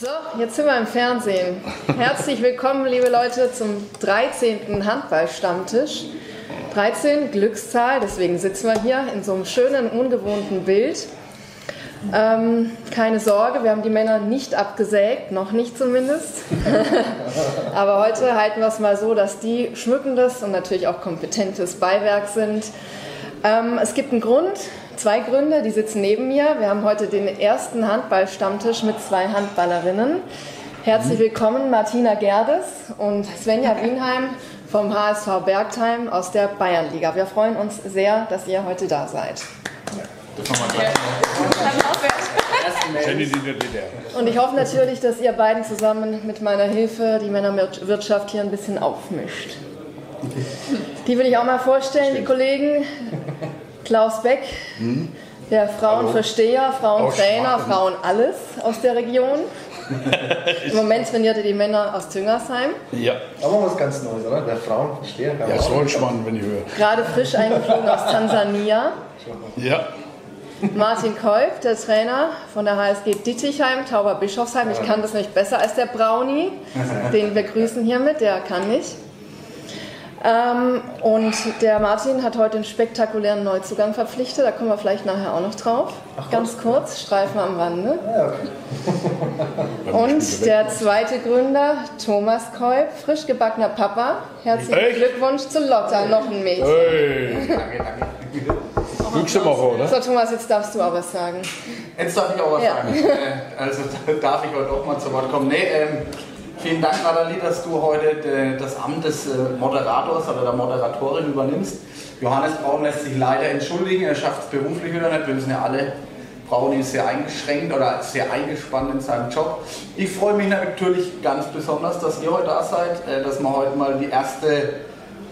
So, jetzt sind wir im Fernsehen. Herzlich willkommen, liebe Leute, zum 13. Handballstammtisch. 13, Glückszahl, deswegen sitzen wir hier in so einem schönen, ungewohnten Bild. Ähm, keine Sorge, wir haben die Männer nicht abgesägt, noch nicht zumindest. Aber heute halten wir es mal so, dass die schmückendes und natürlich auch kompetentes Beiwerk sind. Ähm, es gibt einen Grund, zwei Gründe, die sitzen neben mir. Wir haben heute den ersten Handballstammtisch mit zwei Handballerinnen. Herzlich willkommen Martina Gerdes und Svenja Wienheim vom HSV Bergheim aus der Bayernliga. Wir freuen uns sehr, dass ihr heute da seid. Und ich hoffe natürlich, dass ihr beiden zusammen mit meiner Hilfe die Männerwirtschaft hier ein bisschen aufmischt. Die will ich auch mal vorstellen, die Kollegen. Klaus Beck, der Frauenversteher, Frauentrainer, Frauen alles aus der Region. Im Moment trainiert er die Männer aus Züngersheim. Ja. Aber was ganz Neues, oder? Der Frauenversteher. Ja, so ein Schmarrn, wenn ich höre. Gerade frisch eingeflogen aus Tansania. Ja. Martin Kolb, der Trainer von der HSG Dittichheim, Tauber Bischofsheim. Ich kann das nicht besser als der Brownie. Den wir grüßen hiermit, der kann nicht. Ähm, und der Martin hat heute einen spektakulären Neuzugang verpflichtet, da kommen wir vielleicht nachher auch noch drauf. Ganz kurz, Streifen am Rande. Und der zweite Gründer, Thomas Kolb, frisch gebackener Papa. Herzlichen Echt? Glückwunsch zu Lotta, noch ein Mädchen. Hey. Nächste Woche, oder? So, Thomas, jetzt darfst du auch was sagen. Jetzt darf ich auch was Ja. sagen. Äh, Also darf ich heute auch mal zu Wort kommen. Nee, ähm, vielen Dank, Nathalie, dass du heute äh, das Amt des äh, Moderators oder der Moderatorin übernimmst. Johannes Braun lässt sich leider entschuldigen, er schafft es beruflich wieder nicht. Wir wissen ja alle, Braun ist sehr eingeschränkt oder sehr eingespannt in seinem Job. Ich freue mich natürlich ganz besonders, dass ihr heute da seid, äh, dass wir heute mal die erste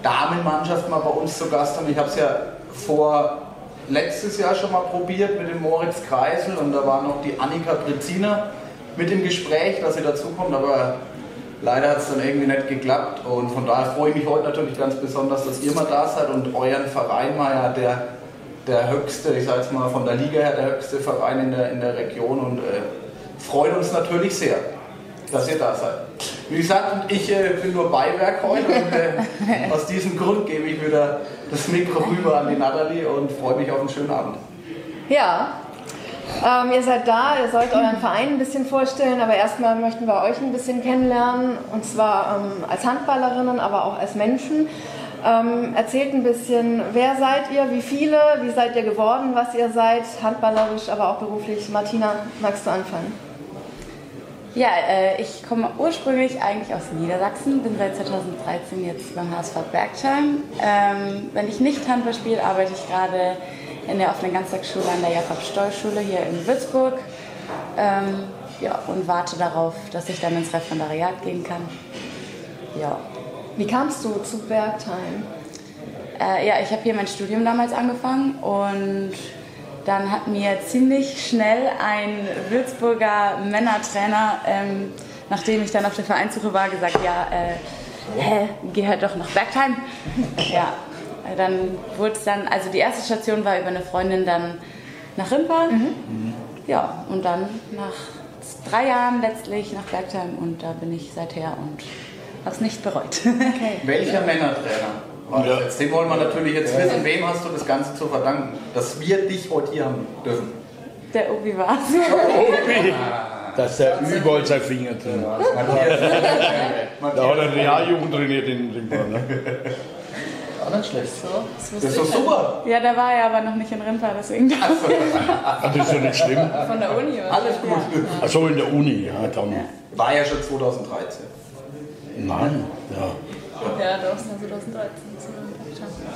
Damenmannschaft mal bei uns zu Gast haben. Ich habe es ja vor letztes Jahr schon mal probiert mit dem Moritz Kreisel und da war noch die Annika Breziner mit im Gespräch, dass sie dazukommt, aber leider hat es dann irgendwie nicht geklappt und von daher freue ich mich heute natürlich ganz besonders, dass ihr mal da seid und euren Verein mal ja der, der höchste, ich sage jetzt mal von der Liga her, der höchste Verein in der, in der Region und äh, freut uns natürlich sehr, dass ihr da seid. Wie gesagt, ich äh, bin nur Beiwerk heute und äh, aus diesem Grund gebe ich wieder das Mikro rüber an die Nathalie und freue mich auf einen schönen Abend. Ja, ähm, ihr seid da, ihr sollt euren Verein ein bisschen vorstellen, aber erstmal möchten wir euch ein bisschen kennenlernen und zwar ähm, als Handballerinnen, aber auch als Menschen. Ähm, erzählt ein bisschen, wer seid ihr, wie viele, wie seid ihr geworden, was ihr seid, handballerisch, aber auch beruflich. Martina, magst du anfangen? Ja, äh, ich komme ursprünglich eigentlich aus Niedersachsen, bin seit 2013 jetzt beim HSV Bergheim. Ähm, wenn ich nicht Handball spiele, arbeite ich gerade in der offenen Ganztagsschule an der Jakob-Stoll-Schule hier in Würzburg. Ähm, ja, und warte darauf, dass ich dann ins Referendariat gehen kann. Ja, Wie kamst du zu Bergheim? Äh, ja, ich habe hier mein Studium damals angefangen und dann hat mir ziemlich schnell ein Würzburger Männertrainer, ähm, nachdem ich dann auf der Vereinssuche war, gesagt, ja, äh, hä, geh halt doch nach Bergheim. ja, dann wurde es dann, also die erste Station war über eine Freundin dann nach Rimpa. Ja, und dann nach drei Jahren letztlich nach Bergheim und da bin ich seither und habe es nicht bereut. Welcher Männertrainer das Ja. jetzt? Den wollen wir natürlich jetzt wissen. Wem hast du das Ganze zu verdanken, dass wir dich heute hier haben dürfen? Der Obi war es. Obi. Dass der überall sein Finger drin hat. Da hat er Realjugend trainiert in Rimpa. Ne? Auch nicht schlecht. Das ist doch super. Ja, da war er aber noch nicht in Rimpa, deswegen. Ah, Das ist ja nicht schlimm. Von der Uni, oder? Alles gut. Achso, in der Uni, ja, dann. War ja schon 2013. Nein, ja. Ja, doch, das war 2013.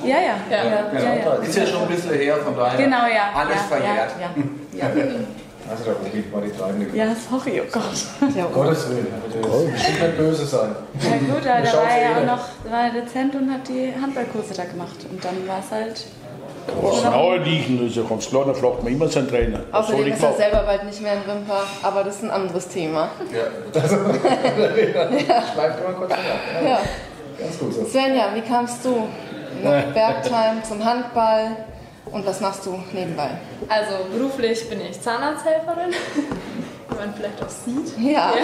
Ja, ja. Ja. ja, ja, ja. Ist ja schon ein bisschen her, von daher Genau, ja. alles ja, verjährt. Ja, ja, ja. Also der Obi war die treibende ja, sorry, oh Gott. Ja, Um Gottes Willen, also das bestimmt nicht böse sein. Ja gut, aber da war er ja eh auch nicht. noch, da war er dezent und hat die Handballkurse da gemacht. Und dann war es halt. Was Frauen liegen, das ist ja ganz klar, da fragt man immer seinen Trainer. Außerdem ich ist er selber bald nicht mehr in Rimpa, aber das ist ein anderes Thema. Ja. Bleibt immer kurz nach. Ja. Ja. Ganz gut so. Svenja, wie kamst du nach Bergheim zum Handball und was machst du nebenbei? Also beruflich bin ich Zahnarzthelferin. man vielleicht auch sieht. Ja.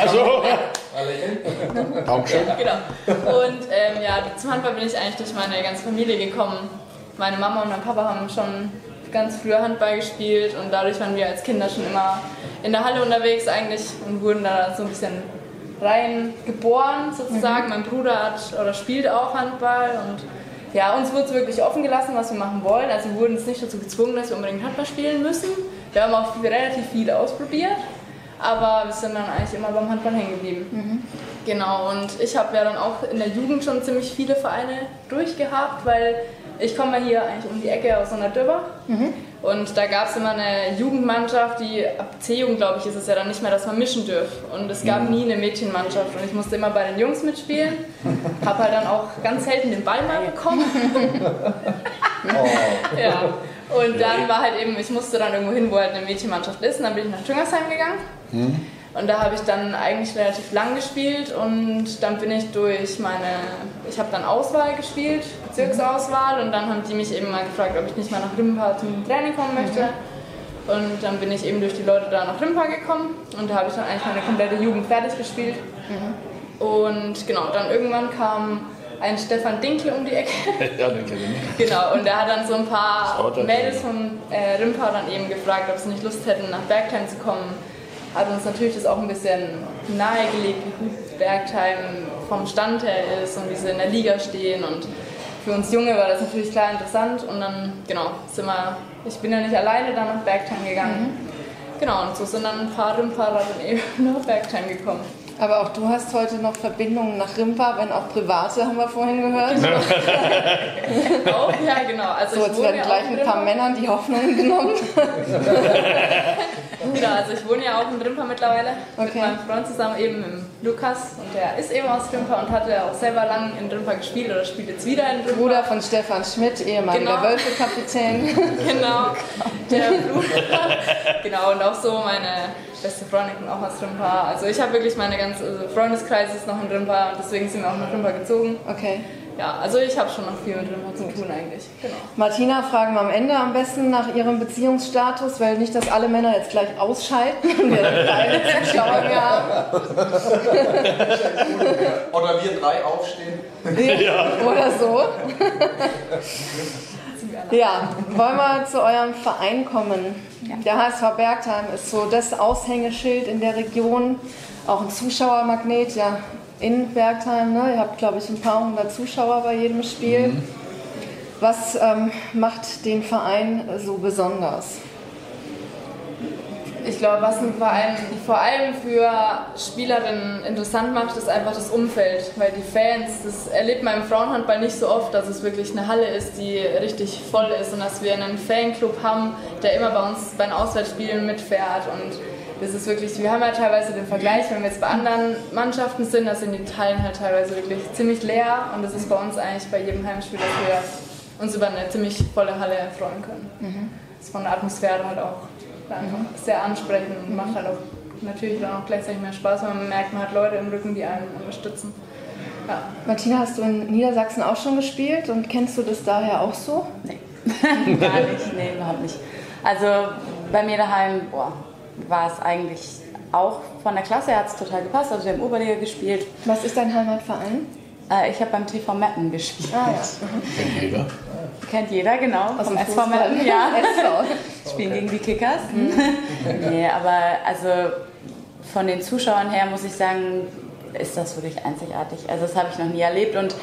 Also, Dankeschön. Genau. Und ähm, ja, zum Handball bin ich eigentlich durch meine ganze Familie gekommen. Meine Mama und mein Papa haben schon ganz früher Handball gespielt und dadurch waren wir als Kinder schon immer in der Halle unterwegs eigentlich und wurden da so ein bisschen rein geboren sozusagen. Mein Bruder hat oder spielt auch Handball und ja, uns wurde es wirklich offen gelassen, was wir machen wollen. Also wir wurden jetzt nicht dazu gezwungen, dass wir unbedingt Handball spielen müssen. Wir haben auch relativ viel ausprobiert, aber wir sind dann eigentlich immer beim Handball hängen geblieben. Genau, und ich habe ja dann auch in der Jugend schon ziemlich viele Vereine durchgehabt, weil ich komme hier eigentlich um die Ecke aus Dürber. Und da gab es immer eine Jugendmannschaft, die ab C-Jugend, glaube ich, ist es ja dann nicht mehr, dass man mischen dürfen. Und es gab nie eine Mädchenmannschaft und ich musste immer bei den Jungs mitspielen. Habe halt dann auch ganz selten den Ball mal bekommen. ja. Und dann war halt eben, ich musste dann irgendwo hin, wo halt eine Mädchenmannschaft ist. Und dann bin ich nach Tüngersheim gegangen. Und da habe ich dann eigentlich relativ lang gespielt und dann bin ich durch meine, ich habe dann Auswahl gespielt, Bezirksauswahl und dann haben die mich eben mal gefragt, ob ich nicht mal nach Rimpa zum Training kommen möchte. Und dann bin ich eben durch die Leute da nach Rimpa gekommen und da habe ich dann eigentlich meine komplette Jugend fertig gespielt. Und genau, dann irgendwann kam ein Stefan Dinkel um die Ecke. Ja, den kenne ich. Genau, und der hat dann so ein paar Mädels von äh, Rimpa dann eben gefragt, ob sie nicht Lust hätten, nach Bergheim zu kommen. Hat uns natürlich das auch ein bisschen nahegelegt, wie gut Bergheim vom Stand her ist und wie sie in der Liga stehen. Und für uns Junge war das natürlich klar interessant. Und dann, genau, sind wir, ich bin ja nicht alleine dann nach Bergheim gegangen. Genau, und so sind dann ein paar Rimparer dann eben nach Bergheim gekommen. Aber auch du hast heute noch Verbindungen nach Rimpa, wenn auch private, haben wir vorhin gehört. Auch, ja, genau. Also So, jetzt werden gleich ein paar. Männern die Hoffnungen genommen. Genau, also ich wohne ja auch in Rimpa mittlerweile mit Okay. meinem Freund zusammen, eben im Lukas. Und der ist eben aus Rimpa und hatte auch selber lang in Rimpa gespielt oder spielt jetzt wieder in Rimpa. Bruder von Stefan Schmidt, ehemaliger Genau. Wölfe-Kapitän. Genau, der Bruder. genau, und auch so meine beste Freundin kommt auch aus Rimpa. Also ich habe wirklich meine ganze also Freundeskreis ist noch in Rimpa und deswegen sind wir auch nach Rimpa gezogen. Okay. Ja, also ich habe schon noch viel mit Rimpa zu tun eigentlich. Genau. Martina fragen wir am Ende am besten nach ihrem Beziehungsstatus, weil nicht, dass alle Männer jetzt gleich ausschalten und wir keine Zuschauer mehr haben. Oder wir drei aufstehen. Oder so. Ja, wollen wir zu eurem Verein kommen. Der HSV Bergheim ist so das Aushängeschild in der Region, auch ein Zuschauermagnet, ja, in Bergheim. Ne? Ihr habt, glaube ich, ein paar hundert Zuschauer bei jedem Spiel. Was ähm, macht den Verein so besonders? Ich glaube, was einen Verein vor allem für Spielerinnen interessant macht, ist einfach das Umfeld. Weil die Fans, das erlebt man im Frauenhandball nicht so oft, dass es wirklich eine Halle ist, die richtig voll ist und dass wir einen Fanclub haben, der immer bei uns bei den Auswärtsspielen mitfährt. Und das ist wirklich, wir haben ja teilweise den Vergleich, wenn wir jetzt bei anderen Mannschaften sind, da sind die Hallen halt teilweise wirklich ziemlich leer. Und das ist bei uns eigentlich bei jedem Heimspiel, dass wir uns über eine ziemlich volle Halle freuen können. Das ist von der Atmosphäre halt auch einfach sehr ansprechend und macht halt auch natürlich dann auch gleichzeitig mehr Spaß, weil man merkt, man hat Leute im Rücken, die einen unterstützen. Ja. Martina, hast du in Niedersachsen auch schon gespielt und kennst du das daher auch so? Nee, gar nicht, nee, überhaupt nicht. Also bei mir daheim boah, war es eigentlich auch von der Klasse her hat es total gepasst. Also wir haben Oberliga gespielt. Was ist dein Heimatverein? Äh, ich habe beim TV Metten gespielt. Ah ja, Jeder. Kennt jeder, genau. aus vom dem SV. Metten, ja. SV. Spielen gegen die Kickers. nee, aber also von den Zuschauern her muss ich sagen, ist das wirklich einzigartig. Also das habe ich noch nie erlebt und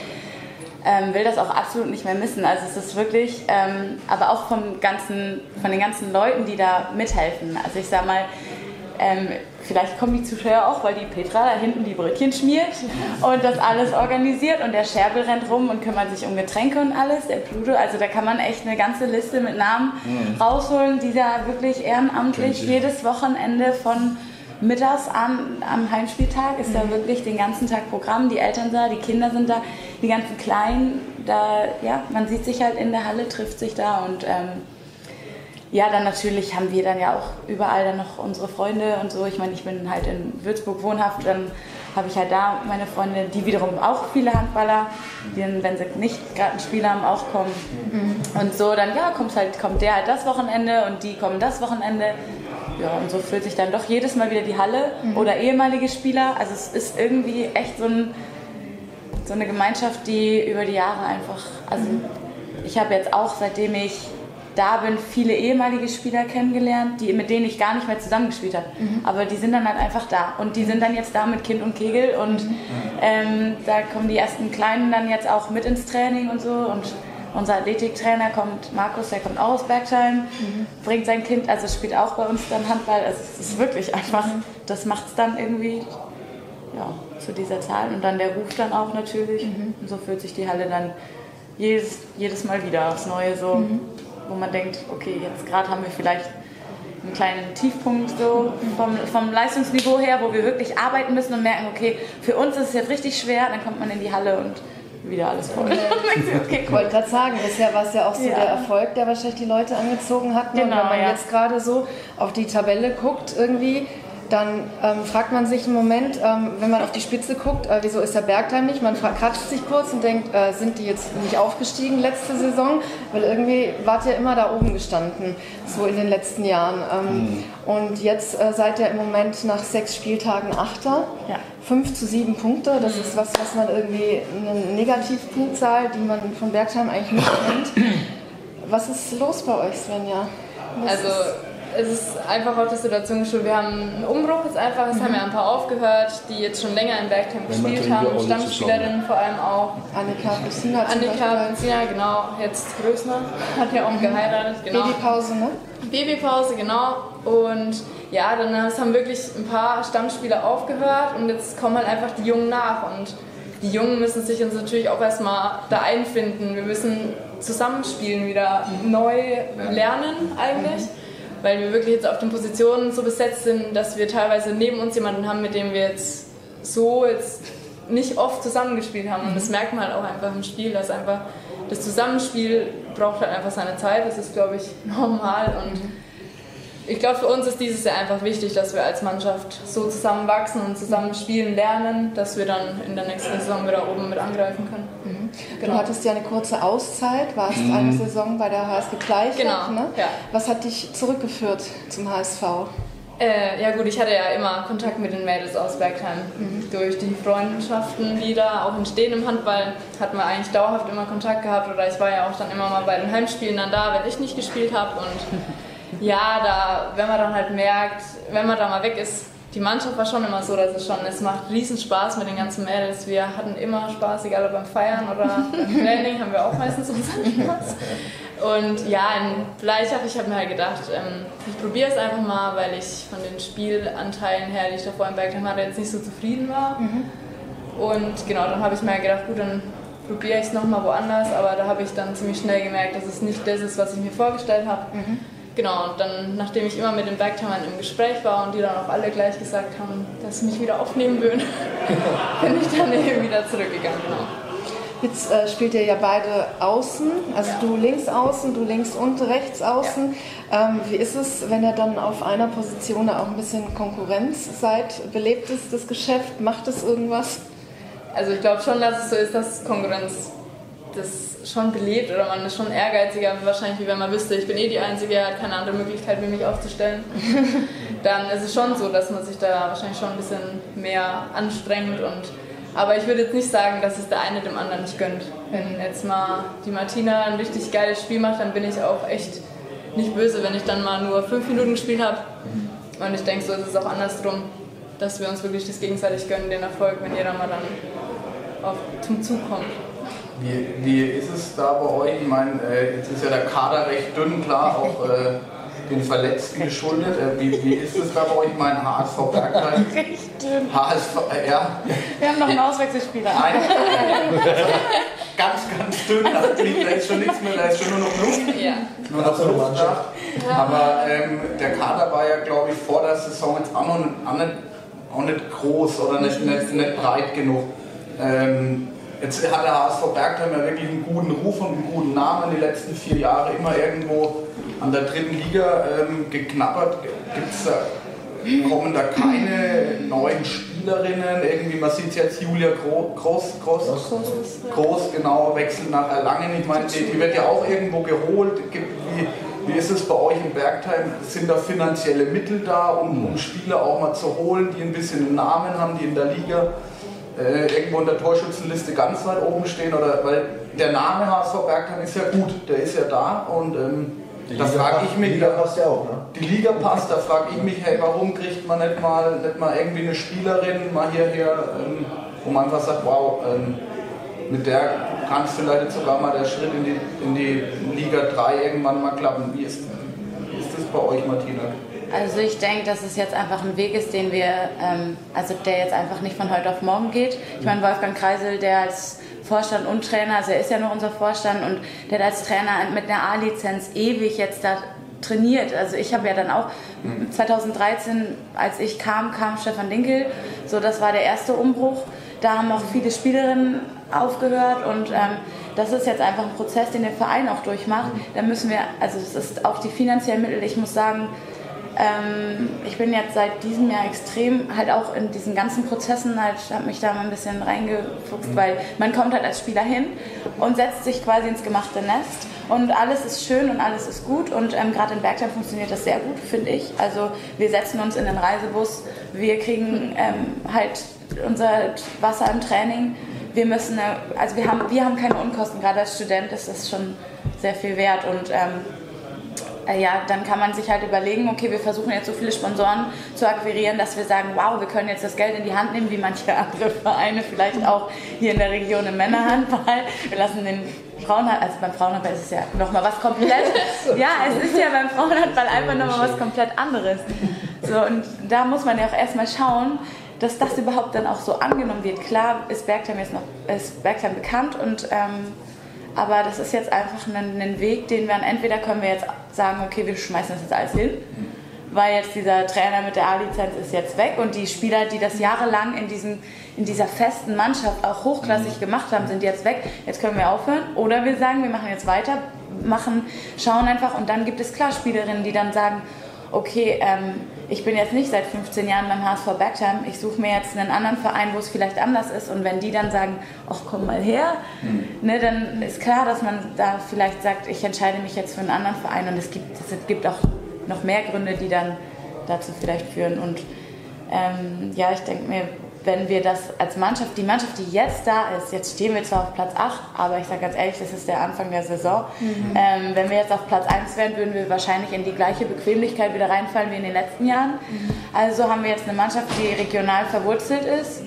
ähm, will das auch absolut nicht mehr missen. Also es ist wirklich, ähm, aber auch vom ganzen, von den ganzen Leuten, die da mithelfen. Also ich sag mal, ähm, vielleicht kommen die Zuschauer auch, weil die Petra da hinten die Brötchen schmiert und das alles organisiert und der Scherbel rennt rum und kümmert sich um Getränke und alles, der Pluto. Also da kann man echt eine ganze Liste mit Namen rausholen, die da wirklich ehrenamtlich jedes Wochenende von mittags an, am Heimspieltag ist da wirklich den ganzen Tag Programm, die Eltern da, die Kinder sind da, die ganzen Kleinen, da, ja, man sieht sich halt in der Halle, trifft sich da und ähm, ja, dann natürlich haben wir dann ja auch überall dann noch unsere Freunde und so. Ich meine, ich bin halt in Würzburg wohnhaft, dann habe ich halt da meine Freunde, die wiederum auch viele Handballer, die dann, wenn sie nicht gerade ein Spiel haben, auch kommen. Und so dann, ja, kommt halt, kommt der halt das Wochenende und die kommen das Wochenende. Ja, und so füllt sich dann doch jedes Mal wieder die Halle oder ehemalige Spieler. Also es ist irgendwie echt so, ein, so eine Gemeinschaft, die über die Jahre einfach, also ich habe jetzt auch, seitdem ich da bin, viele ehemalige Spieler kennengelernt, die, mit denen ich gar nicht mehr zusammengespielt habe. Aber die sind dann halt einfach da. Und die sind dann jetzt da mit Kind und Kegel. Und ähm, da kommen die ersten Kleinen dann jetzt auch mit ins Training und so. Und unser Athletiktrainer kommt, Markus, der kommt auch aus Bergheim, bringt sein Kind, also spielt auch bei uns dann Handball. Also es ist wirklich einfach, das macht es dann irgendwie ja, zu dieser Zahl. Und dann der Ruf dann auch natürlich. Und so fühlt sich die Halle dann jedes, jedes Mal wieder aufs Neue so, wo man denkt, okay, jetzt gerade haben wir vielleicht einen kleinen Tiefpunkt so vom, vom Leistungsniveau her, wo wir wirklich arbeiten müssen und merken, okay, für uns ist es jetzt richtig schwer, dann kommt man in die Halle und wieder alles voll. okay, Ich wollte gerade sagen, bisher war es ja auch so Ja. der Erfolg, der wahrscheinlich die Leute angezogen hat. Ne? Genau, Und wenn man ja. jetzt gerade so auf die Tabelle guckt irgendwie, dann ähm, fragt man sich im Moment, ähm, wenn man auf die Spitze guckt, äh, wieso ist der Bergheim nicht? Man kratscht sich kurz und denkt, äh, sind die jetzt nicht aufgestiegen letzte Saison? Weil irgendwie wart ihr immer da oben gestanden, so in den letzten Jahren. Ähm, Und jetzt äh, seid ihr im Moment nach sechs Spieltagen Achter. Ja. 5 zu 7 Punkte, das ist was, was man irgendwie, eine Negativpunktzahl, die man von Bergheim eigentlich nicht kennt. Was ist los bei euch, Svenja? Was Also ist- es ist einfach auch die Situation geschuldet. Wir haben einen Umbruch jetzt einfach, es haben ja ein paar aufgehört, die jetzt schon länger Wenn man gespielt haben, Stammspielerinnen vor allem auch. Annika Christina Annika. Benzina, genau, jetzt Größner, hat ja auch geheiratet, genau. Babypause, ne? Babypause, genau. Und ja, dann es haben wirklich ein paar Stammspieler aufgehört und jetzt kommen halt einfach die Jungen nach. Und die Jungen müssen sich uns natürlich auch erstmal da einfinden. Wir müssen Zusammenspielen wieder neu lernen eigentlich. Weil wir wirklich jetzt auf den Positionen so besetzt sind, dass wir teilweise neben uns jemanden haben, mit dem wir jetzt so jetzt nicht oft zusammengespielt haben. Und das merkt man halt auch einfach im Spiel, dass einfach das Zusammenspiel braucht halt einfach seine Zeit. Das ist, glaube ich, normal. Und ich glaube, für uns ist dieses Jahr einfach wichtig, dass wir als Mannschaft so zusammenwachsen und zusammen spielen lernen, dass wir dann in der nächsten Saison wieder oben mit angreifen können. Du hattest ja eine kurze Auszeit, warst eine Saison bei der HSG Gleichert, Genau, ne? ja. Was hat dich zurückgeführt zum HSV? Äh, ja gut, ich hatte ja immer Kontakt mit den Mädels aus Bergheim. Durch die Freundschaften, die da auch entstehen im Handball, hat man eigentlich dauerhaft immer Kontakt gehabt. Oder ich war ja auch dann immer mal bei den Heimspielen dann da, wenn ich nicht gespielt habe. Und ja, da, wenn man dann halt merkt, wenn man da mal weg ist, die Mannschaft war schon immer so, dass es schon, es macht riesen Spaß mit den ganzen Mädels. Wir hatten immer Spaß, egal ob beim Feiern oder beim Training, haben wir auch meistens unseren Spaß. Und ja, in Bleichach, ich habe mir halt gedacht, ähm, ich probiere es einfach mal, weil ich von den Spielanteilen her, die ich davor im Bergheim hatte, jetzt nicht so zufrieden war. Und genau, dann habe ich mir halt gedacht, gut, dann probiere ich es nochmal woanders, aber da habe ich dann ziemlich schnell gemerkt, dass es nicht das ist, was ich mir vorgestellt habe. Genau, und dann, nachdem ich immer mit den Bergheimern im Gespräch war und die dann auch alle gleich gesagt haben, dass sie mich wieder aufnehmen würden, bin ich dann eben wieder zurückgegangen. Genau. Jetzt äh, spielt ihr ja beide außen, also du links außen, du links und rechts außen. Ähm, wie ist es, wenn ihr dann auf einer Position da auch ein bisschen Konkurrenz seid? Belebt es das Geschäft? Macht es irgendwas? Also ich glaube schon, dass es so ist, dass Konkurrenz das schon belebt oder man ist schon ehrgeiziger, wahrscheinlich wie wenn man wüsste, ich bin eh die Einzige, er hat keine andere Möglichkeit, wie mich aufzustellen. Dann ist es schon so, dass man sich da wahrscheinlich schon ein bisschen mehr anstrengt und aber ich würde jetzt nicht sagen, dass es der eine dem anderen nicht gönnt. Wenn jetzt mal die Martina ein richtig geiles Spiel macht, dann bin ich auch echt nicht böse, wenn ich dann mal nur fünf Minuten gespielt habe. Und ich denke, so ist es auch andersrum, dass wir uns wirklich das gegenseitig gönnen, den Erfolg, wenn jeder mal dann auf, zum Zug kommt. Wie, wie ist es da bei euch? Ich meine, äh, jetzt ist ja der Kader recht dünn, klar, auch äh, den Verletzten geschuldet. Äh, wie, wie ist es da bei euch? Ich meine, HSV Bergheim. Richtig dünn. HSV, äh, ja, Wir haben noch einen Auswechselspieler. ein, ganz, ganz dünn, da fliegt da ist schon nichts mehr, da ist schon nur noch Luft. Ja. Nur noch Absolute Luft da. Aber ähm, der Kader war ja, glaube ich, vor der Saison jetzt auch noch nicht, auch nicht groß oder nicht, nicht, nicht breit genug. Ähm, jetzt hat der HSV Bergheim ja wirklich einen guten Ruf und einen guten Namen die letzten vier Jahre immer irgendwo an der dritten Liga ähm, geknabbert. Gibt's da, kommen da keine neuen Spielerinnen? Irgendwie, man sieht jetzt Julia Gro Groß, Groß, Groß, genau, wechselt nach Erlangen. Ich meine, die, die wird ja auch irgendwo geholt. Gibt, wie, Wie ist es bei euch in Bergheim? Sind da finanzielle Mittel da, um, um Spieler auch mal zu holen, die ein bisschen einen Namen haben, die in der Liga äh, irgendwo in der Torschützenliste ganz weit oben stehen? Oder, weil der Name HSV Bergheim ist ja gut, der ist ja da und ähm, da frage ich mich. Die Liga passt ja auch, ne? Die Liga passt, da frage ich mich, hey, warum kriegt man nicht mal, nicht mal irgendwie eine Spielerin mal hierher, ähm, wo man einfach sagt, wow, ähm, mit der kann es vielleicht sogar mal der Schritt in die, in die Liga 3 irgendwann mal klappen. Wie ist, wie ist das bei euch, Martina? Also ich denke, dass es jetzt einfach ein Weg ist, den wir, ähm, also der jetzt einfach nicht von heute auf morgen geht. Ich meine, Wolfgang Kreisel, der als Vorstand und Trainer, also er ist ja nur unser Vorstand und der hat als Trainer mit einer A-Lizenz ewig jetzt da trainiert. Also ich habe ja dann auch 2013, als ich kam, kam Stefan Dinkel. So, das war der erste Umbruch. Da haben auch viele Spielerinnen aufgehört und ähm, das ist jetzt einfach ein Prozess, den der Verein auch durchmacht. Da müssen wir, also es ist auch die finanziellen Mittel, ich muss sagen, ähm, ich bin jetzt seit diesem Jahr extrem halt auch in diesen ganzen Prozessen halt, habe mich da mal ein bisschen reingefuchst, weil man kommt halt als Spieler hin und setzt sich quasi ins gemachte Nest und alles ist schön und alles ist gut und ähm, gerade in Bergheim funktioniert das sehr gut, finde ich. Also wir setzen uns in den Reisebus, wir kriegen ähm, halt unser Wasser im Training. Wir müssen, äh, also wir haben, wir haben keine Unkosten, gerade als Student ist das schon sehr viel wert und ähm, äh, ja, dann kann man sich halt überlegen, okay, wir versuchen jetzt so viele Sponsoren zu akquirieren, dass wir sagen, wow, wir können jetzt das Geld in die Hand nehmen, wie manche andere Vereine, vielleicht auch hier in der Region im Männerhandball. Wir lassen den Frauenhandball, also beim Frauenhandball ist es ja nochmal was komplett, ja, es ist ja beim Frauenhandball einfach nochmal was komplett anderes. So, und da muss man ja auch erstmal schauen, dass das überhaupt dann auch so angenommen wird. Klar ist Bergheim jetzt noch ist Bergheim bekannt und ähm, aber das ist jetzt einfach ein, ein, Weg, den wir dann entweder können wir jetzt sagen, okay, wir schmeißen das jetzt alles hin, weil jetzt dieser Trainer mit der A-Lizenz ist jetzt weg und die Spieler, die das jahrelang in, diesem, in dieser festen Mannschaft auch hochklassig gemacht haben, sind jetzt weg. Jetzt können wir aufhören. Oder wir sagen, wir machen jetzt weiter, machen, schauen einfach und dann gibt es klar Spielerinnen, die dann sagen, okay, ähm, ich bin jetzt nicht seit 15 Jahren beim HSV Bergheim, ich suche mir jetzt einen anderen Verein, wo es vielleicht anders ist. Und wenn die dann sagen, ach komm mal her, mhm. ne, dann ist klar, dass man da vielleicht sagt, ich entscheide mich jetzt für einen anderen Verein. Und es gibt, es gibt auch noch mehr Gründe, die dann dazu vielleicht führen. Und ähm, ja, ich denke mir, wenn wir das als Mannschaft, die Mannschaft, die jetzt da ist, jetzt stehen wir zwar auf Platz 8, aber ich sage ganz ehrlich, das ist der Anfang der Saison. Mhm. Ähm, wenn wir jetzt auf Platz 1 wären, würden wir wahrscheinlich in die gleiche Bequemlichkeit wieder reinfallen wie in den letzten Jahren. Mhm. Also haben wir jetzt eine Mannschaft, die regional verwurzelt ist.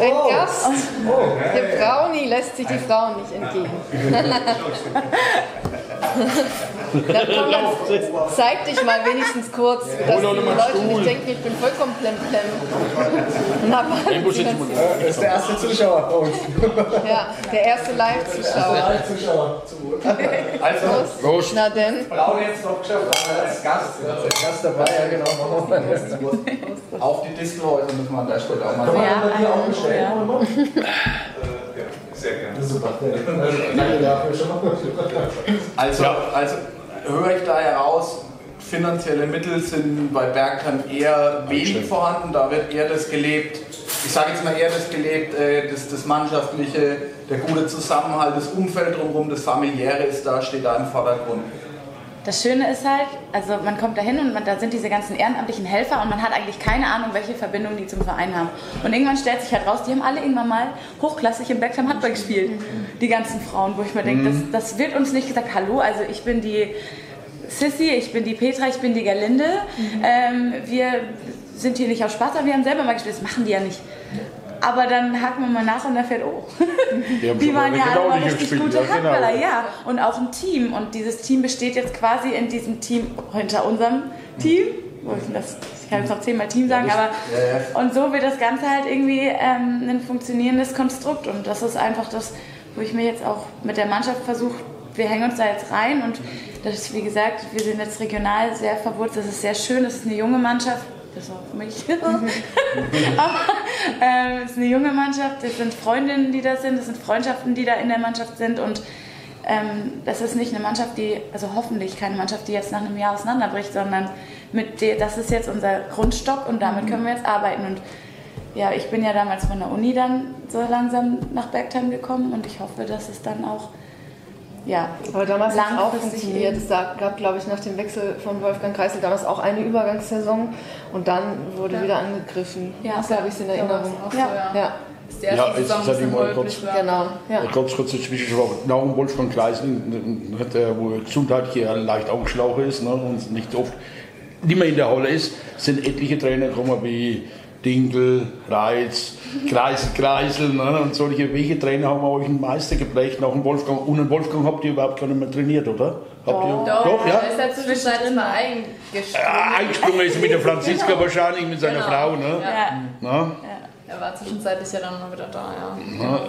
Ein oh. Gast. Oh. Der Brownie lässt sich die Frauen nicht entgegen. Komm, zeig dich mal wenigstens kurz, dass die Leute nicht denken, ich bin vollkommen plemplem. Na, Das ist der erste Zuschauer bei uns. Ja, der erste Live-Zuschauer. Live-Zuschauer. Also, Prost. Na denn. Braun jetzt noch geschafft, aber als Gast. Als Gast dabei, ja genau. Auf die Distelhäuser müssen wir an der Stelle auch mal Kann man Ja, ja. Sehr gerne. Super. Danke dafür schon mal. Also, also höre ich da heraus, finanzielle Mittel sind bei Bergheim eher wenig vorhanden, da wird eher das gelebt, ich sage jetzt mal eher das gelebt, äh, das, das Mannschaftliche, der gute Zusammenhalt, das Umfeld drumherum, das Familiäre ist da, steht da im Vordergrund. Das Schöne ist halt, also man kommt da hin und man, da sind diese ganzen ehrenamtlichen Helfer und man hat eigentlich keine Ahnung, welche Verbindung die zum Verein haben. Und irgendwann stellt sich halt raus, die haben alle irgendwann mal hochklassig im Bergheim Handball gespielt. Die ganzen Frauen, wo ich mir denke, das, das wird uns nicht gesagt, hallo, also ich bin die Sissy, ich bin die Petra, ich bin die Gerlinde. Ähm, wir sind hier nicht Spaß, aber wir haben selber mal gespielt. Das machen die ja nicht. Aber dann haken wir mal nach und erfährt, oh, Die die waren ja alle mal genau richtig gute ja, genau. Handballer, ja. Und auch ein Team. Und dieses Team besteht jetzt quasi in diesem Team, hinter unserem Team. Denn das, ich kann jetzt noch zehnmal Team sagen, aber und so wird das Ganze halt irgendwie ähm, ein funktionierendes Konstrukt. Und das ist einfach das, wo ich mir jetzt auch mit der Mannschaft versuche, wir hängen uns da jetzt rein und das ist, wie gesagt, wir sind jetzt regional sehr verwurzelt. Das ist sehr schön, das ist eine junge Mannschaft. Auch für mich. Aber ähm, es ist eine junge Mannschaft, es sind Freundinnen, die da sind, es sind Freundschaften, die da in der Mannschaft sind und ähm, das ist nicht eine Mannschaft, die, also hoffentlich keine Mannschaft, die jetzt nach einem Jahr auseinanderbricht, sondern mit der, das ist jetzt unser Grundstock und damit können wir jetzt arbeiten. Und ja, ich bin ja damals von der Uni dann so langsam nach Bergheim gekommen und ich hoffe, dass es dann auch ja. Aber damals hat es auch Langfristig funktioniert. Es gab, glaube ich, nach dem Wechsel von Wolfgang Kreisel damals auch eine Übergangssaison und dann wurde wieder angegriffen. Ja. so habe ich es in Erinnerung. Auch so, Ja. ja. Ja, Ist erste Ja, bisschen immer holprig kurz- genau. Ja. Ganz kurz dazwischen, nach dem Wolfgang Kleisling hat er, wo er gesundheitlich ja leicht angeschlagen ist ne, und nicht so oft nicht mehr in der Halle ist, sind etliche Trainer gekommen wie Dinkel, Reitz, Kreisel, Kreisel ne, und solche. Welche Trainer haben euch am meisten geprägt nach dem Wolfgang? Den Wolfgang habt ihr überhaupt gar nicht mehr trainiert, oder? Habt ihr? Doch, Doch, ja? Er ist ja zwischenzeitlich mal eingesprungen. Ja, eingesprungen ist mit der Franziska wahrscheinlich, mit seiner Genau. Frau. Ne? Ja. Na? Er war zwischenzeitlich ja dann noch wieder da, ja.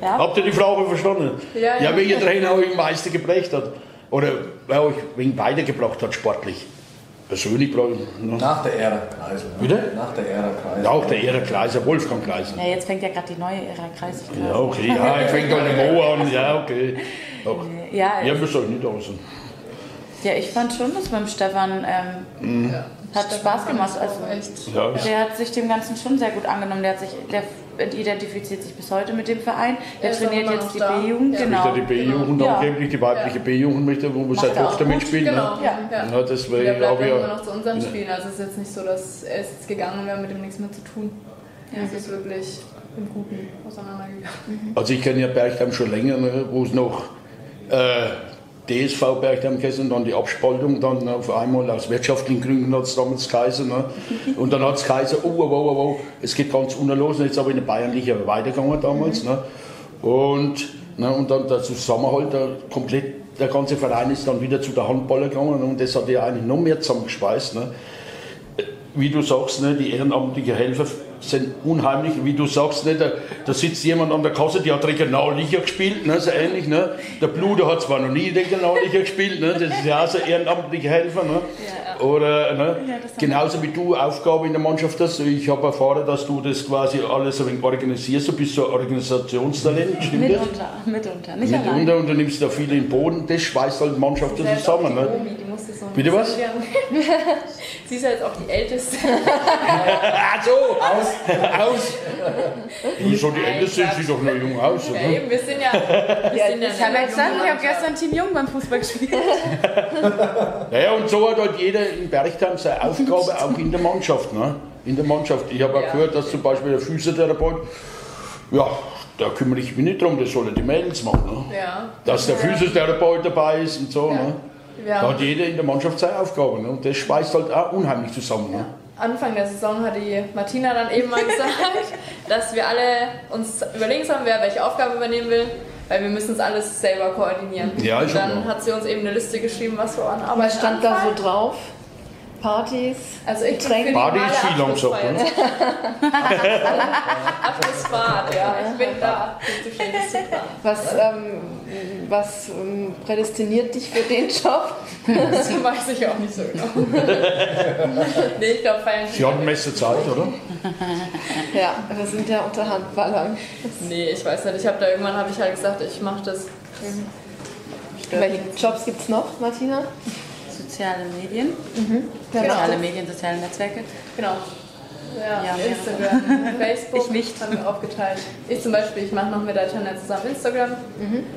Ja. Habt ihr die Frage verstanden? Ja, ja. ja welcher Trainer euch am meisten geprägt hat? Oder wer euch wegen weitergebracht hat sportlich? Persönlich, ich. Ne? Nach der Ära Kreisel. Bitte? Nach der Ära Kreisel. Ja, auch der Ehre Kleiser, Wolfgang Kleiser. ja, jetzt fängt ja gerade die neue Ära Kreis. Ja, okay, ja, ich fängt halt im Mo an, ja, okay. okay. Ja, Ihr müsst euch nicht aus. ja, ich fand schon, dass beim Stefan ähm, hat Spaß gemacht. Also, Echt. Ja, der hat sich dem Ganzen schon sehr gut angenommen. Der, hat sich, der identifiziert sich bis heute mit dem Verein. Der Er ist trainiert jetzt die. B-Jugend, Ja. genau. Genau. die B-Jugend Ja. angeblich, die weibliche B-Jugend möchte, wo er auch Tochter gut. mitspielt. Genau. Ne? Ja. Ja. Ja, deswegen Der bleibt immer ja. noch zu unseren Spielen. Also es ist jetzt nicht so, dass er ist jetzt gegangen und wir haben mit dem nichts mehr zu tun. Es ist wirklich im Guten auseinandergegangen. Also ich kenne ja Bergheim schon länger, ne, wo es noch äh, DSV gewesen und dann die Abspaltung, dann auf einmal aus wirtschaftlichen Gründen hat es damals geheißen. Ne? Und dann hat es geheißen, oh, oh, oh, oh, es geht ganz unerlos. Und jetzt aber in der Bayernliga weitergegangen damals. Ne? Und, ne, und dann der Zusammenhalt, der, komplett, der ganze Verein ist dann wieder zu der Handballer gegangen und das hat ja eigentlich noch mehr zusammengeschweißt. Ne? wie du sagst, ne, die ehrenamtlichen Helfer sind unheimlich. Wie du sagst, ne, da, da sitzt jemand an der Kasse, die hat Regionalliga gespielt, ne, so ähnlich. Ne. Der Bluder hat zwar noch nie Regionalliga gespielt, ne, das ist ja auch so ehrenamtlicher Helfer. Ne. Oder ne, genauso wie du Aufgabe in der Mannschaft hast. Ich habe erfahren, dass du das quasi alles ein wenig organisierst. Du bist so ein Organisationstalent, stimmt das? Mitunter, mitunter, nicht allein. Mitunter und du nimmst da viel in den Boden. Das schweißt halt auch zusammen. die Ne. Omi, die Bitte was? Sie ist ja jetzt auch die Älteste. Ah, so! Aus! Aus! Du schon die Älteste sind Quatsch. sie doch noch jung aus, Ja, oder? eben, wir sind ja. Wir sind ja Ich habe ja gesagt, ich habe gestern Team Jung beim Fußball gespielt. Naja, und so hat halt jeder in Bergheim seine Aufgabe auch in der Mannschaft. Ne? In der Mannschaft. Ich habe auch Ja. gehört, dass zum Beispiel der Physiotherapeut, ja, da kümmere ich mich nicht drum, das sollen die Mädels machen. Ne? Ja. Dass der Physiotherapeut dabei ist und so. Ja. Ne? Wir Da hat jeder in der Mannschaft seine Aufgabe. Ne? Und das schweißt halt auch unheimlich zusammen. Ne? Anfang der Saison hat die Martina dann eben mal gesagt, dass wir alle uns überlegen sollen, wer welche Aufgabe übernehmen will, weil wir müssen es alles selber koordinieren. Ja, ist Und dann hat sie uns eben eine Liste geschrieben, was wir an Arbeit Was stand da anfallen. so drauf? Partys, Also ich Getränke. Badi ist viel langsam. Abschlussfeier. Ne? Abschlussfahrt, ja. Ich bin da. Was, ähm, was ähm, prädestiniert dich für den Job? Das weiß ich auch nicht so genau. nee, ich glaube, feiern Sie haben Messe Zeit, oder? Ja, wir sind ja unter Handballern. Nee, ich weiß nicht. Ich habe da irgendwann habe ich halt gesagt, ich mache das. Welche Jobs gibt es noch, Martina? Soziale Medien, Genau. soziale Medien, soziale Netzwerke. Genau. Ja, Ja. Instagram, Facebook. Ich nicht. Haben wir aufgeteilt. Ich zum Beispiel, ich mache noch mit der Tanja zusammen Instagram,